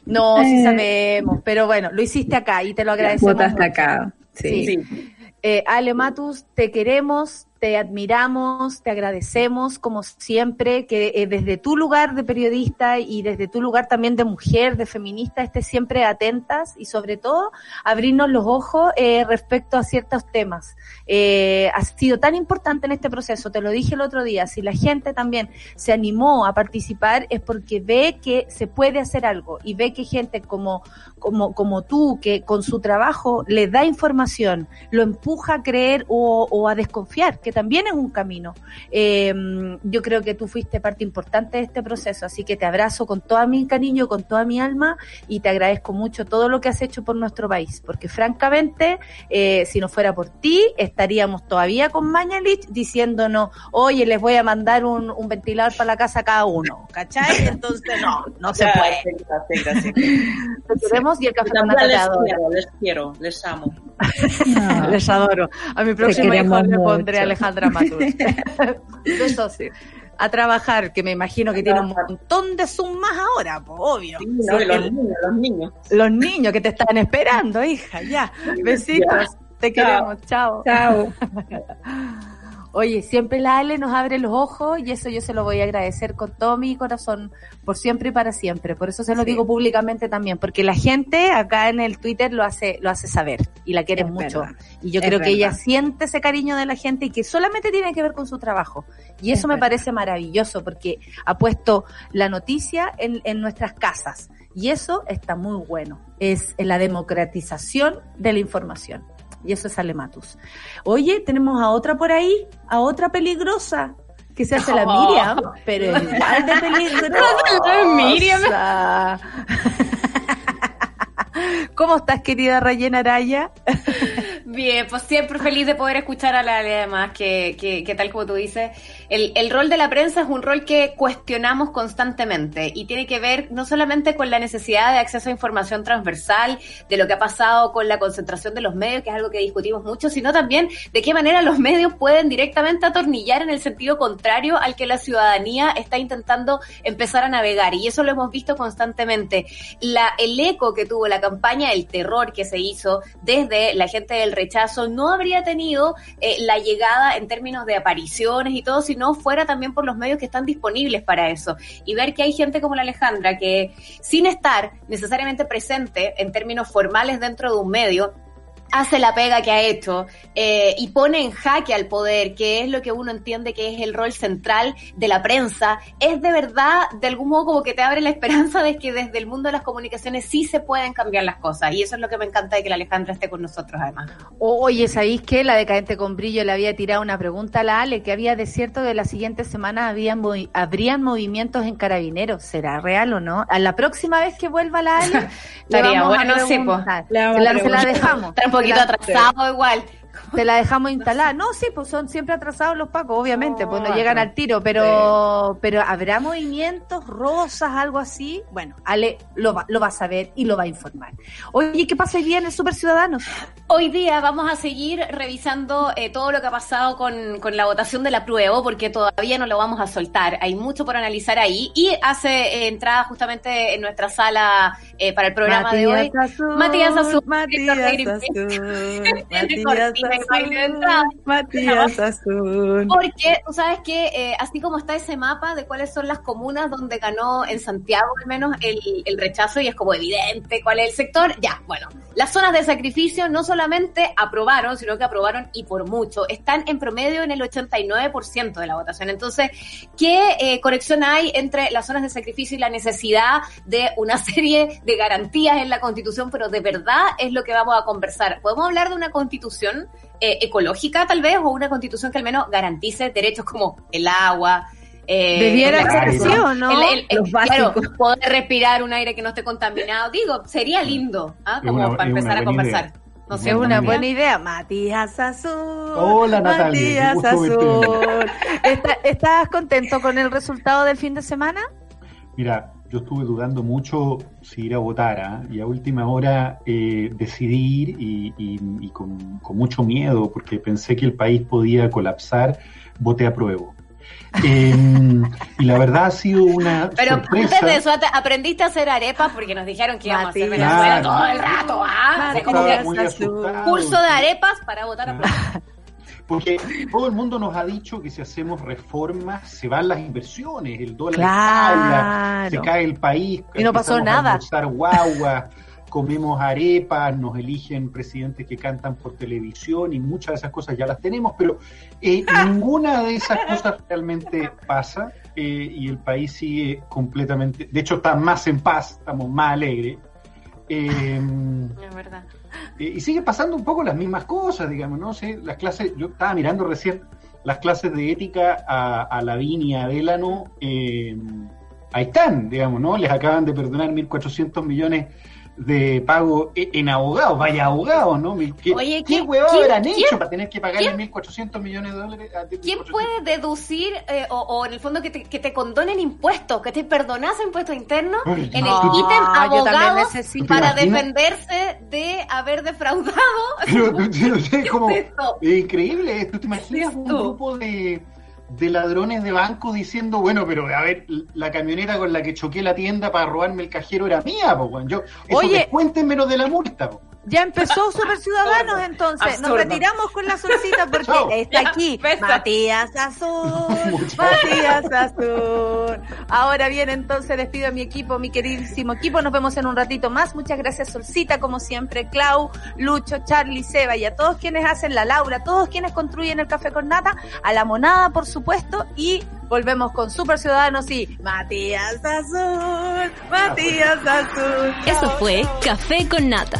No, sí Eh. sabemos, pero bueno, lo hiciste acá y te lo agradecemos. Votaste mucho. acá. Sí. Sí. Eh, Ale Matus, te queremos, te admiramos, te agradecemos como siempre que eh, desde tu lugar de periodista y desde tu lugar también de mujer, de feminista, estés siempre atentas y sobre todo abrirnos los ojos eh, respecto a ciertos temas. Eh, ha sido tan importante en este proceso, te lo dije el otro día, si la gente también se animó a participar es porque ve que se puede hacer algo y ve que gente como, como, como tú, que con su trabajo le da información, lo empuja a creer o, a desconfiar también es un camino. Eh, yo creo que tú fuiste parte importante de este proceso, así que te abrazo con todo mi cariño, con toda mi alma y te agradezco mucho todo lo que has hecho por nuestro país, porque francamente, eh, si no fuera por ti, estaríamos todavía con Mañalich diciéndonos, oye, les voy a mandar un, un ventilador para la casa a cada uno, ¿cachai? Entonces, no, no se puede. Gracias, gracias. Te queremos y el café con les quiero, les quiero, les amo. Les adoro. A mi próximo hijo le pondré mucho. Alejandra Matur. Eso sí. A trabajar, que me imagino que tiene un montón de Zoom más ahora, pues, obvio. Sí, no, Sí, los el- niños, los niños. los niños que te están esperando, hija, ya. Besitos. Te queremos. Chao. Chao. Oye, siempre la Ale nos abre los ojos y eso yo se lo voy a agradecer con todo mi corazón, por siempre y para siempre. Por eso se lo Sí. digo públicamente también, porque la gente acá en el Twitter lo hace, lo hace saber y la quiere mucho. verdad. Y yo Es creo que ella siente ese cariño de la gente y que solamente tiene que ver con su trabajo. Y eso Es me verdad. parece maravilloso porque ha puesto la noticia en, en nuestras casas. Y eso está muy bueno. Es la democratización de la información. Y eso es Alematus. Oye, tenemos a otra por ahí, a otra peligrosa, que se hace la Oh. Miriam, pero igual de peligrosa. Miriam. ¿Cómo estás, querida Rayena Araya? Bien, pues siempre feliz de poder escuchar a la además, que, que, que tal como tú dices, el, el rol de la prensa es un rol que cuestionamos constantemente y tiene que ver no solamente con la necesidad de acceso a información transversal, de lo que ha pasado con la concentración de los medios, que es algo que discutimos mucho, sino también de qué manera los medios pueden directamente atornillar en el sentido contrario al que la ciudadanía está intentando empezar a navegar. Y eso lo hemos visto constantemente. La, el eco que tuvo la campaña del terror que se hizo desde la gente del rechazo no habría tenido eh, la llegada en términos de apariciones y todo si no fuera también por los medios que están disponibles para eso. Y ver que hay gente como la Alejandra que sin estar necesariamente presente en términos formales dentro de un medio, hace la pega que ha hecho eh, y pone en jaque al poder, que es lo que uno entiende que es el rol central de la prensa, es de verdad, de algún modo como que te abre la esperanza de que desde el mundo de las comunicaciones sí se pueden cambiar las cosas. Y eso es lo que me encanta de que la Alejandra esté con nosotros además. Oye, ¿sabéis qué? La decadente con brillo le había tirado una pregunta a la Ale, que había de cierto que la siguiente semana habían movi- habrían movimientos en carabineros. ¿Será real o no? A la próxima vez que vuelva la Ale, le Estaría vamos a bueno, sí, po. Se la, se la dejamos. Un poquito atrasado igual. Te la dejamos instalada. No, sí, pues son siempre atrasados los pacos, obviamente, pues no Oh, llegan al tiro, pero pero ¿habrá movimientos, rosas, algo así? Bueno, Ale lo va, lo va a saber y lo va a informar. Oye, ¿qué pasa hoy día en el Super Ciudadanos? Hoy día vamos a seguir revisando eh, todo lo que ha pasado con, con la votación de la prueba, porque todavía no lo vamos a soltar. Hay mucho por analizar ahí. Y hace eh, entrada justamente en nuestra sala eh, para el programa de hoy. Azul, Matías Azul, Matías. Azul, Tiene Matías Azul, Matías Azul. Porque tú sabes que eh, así como está ese mapa de cuáles son las comunas donde ganó en Santiago al menos el, el rechazo y es como evidente cuál es el sector, ya, bueno, las zonas de sacrificio no solamente aprobaron, sino que aprobaron y por mucho, están en promedio en el 89% de la votación. Entonces, ¿qué eh, conexión hay entre las zonas de sacrificio y la necesidad de una serie de garantías en la constitución? Pero de verdad es lo que vamos a conversar. ¿Podemos hablar de una constitución eh, ecológica tal vez o una constitución que al menos garantice derechos como el agua. Eh, Debiera el- ser así, ¿o no? el- el- el- Los claro, básicos. poder respirar un aire que no esté contaminado. Digo, sería lindo, ¿ah? Como una- para empezar a conversar. idea. ¿No Es sé, Es una buena idea. Matías Azul. Hola, Natalia, Matías. Azul. ¿Está- ¿Estás contento con el resultado del fin de semana? Mira, yo estuve dudando mucho si ir a votar ¿ah? y a última hora eh, decidí ir y, y- y con, con mucho miedo porque pensé que el país podía colapsar, voté a prueba. y la verdad ha sido una Pero sorpresa. antes de eso, te- aprendiste a hacer arepas porque nos dijeron que íbamos a hacer. Venezuela Claro. todo el rato, ¿ah? Como que curso de arepas para votar a Ah. Porque todo el mundo nos ha dicho que si hacemos reformas se van las inversiones, el dólar Claro. habla, se cae el país, Y no pasó a nada. guagua, comemos arepas, nos eligen presidentes que cantan por televisión y muchas de esas cosas ya las tenemos, pero eh, ninguna de esas cosas realmente pasa eh, y el país sigue completamente, de hecho está más en paz, estamos más alegres. Eh, Es verdad. Y sigue pasando un poco las mismas cosas, digamos, no sé, las clases, yo estaba mirando recién las clases de ética a, a Lavín y a Delano, eh, ahí están, digamos, ¿no? Les acaban de perdonar 1.400 millones de pago e- en abogados, vaya abogados, ¿no? ¿Qué, Oye, ¿qué ¿quién- huevada quién- habrán quién- hecho para tener que pagarle quién- 1.400 millones de dólares? a- de- ¿Quién 1.400? puede deducir eh, o, o en el fondo que te, que te condonen impuestos, que te perdonas impuestos internos en el ítem también abogados para defenderse de haber defraudado? Pero, sé, ¿Qué como, es esto? es increíble. ¿Tú te imaginas un grupo de, de ladrones de banco diciendo, bueno, pero a ver, la camioneta con la que choqué la tienda para robarme el cajero era mía, po. Yo, eso Oye. descuéntenmelo de la multa, po. Ya empezó Super Ciudadanos entonces. Nos retiramos con la solcita porque está Ya, aquí. Matías Azul. Matías Azul. Ahora bien, entonces despido a mi equipo, mi queridísimo equipo. Nos vemos en un ratito más. Muchas gracias, Solcita, como siempre. Clau, Lucho, Charlie, Seba y a todos quienes hacen la Laura, todos quienes construyen el café con nata, a la monada, por supuesto, y volvemos con Super Ciudadanos y Matías Azul. Matías Azul. Eso fue Café con Nata.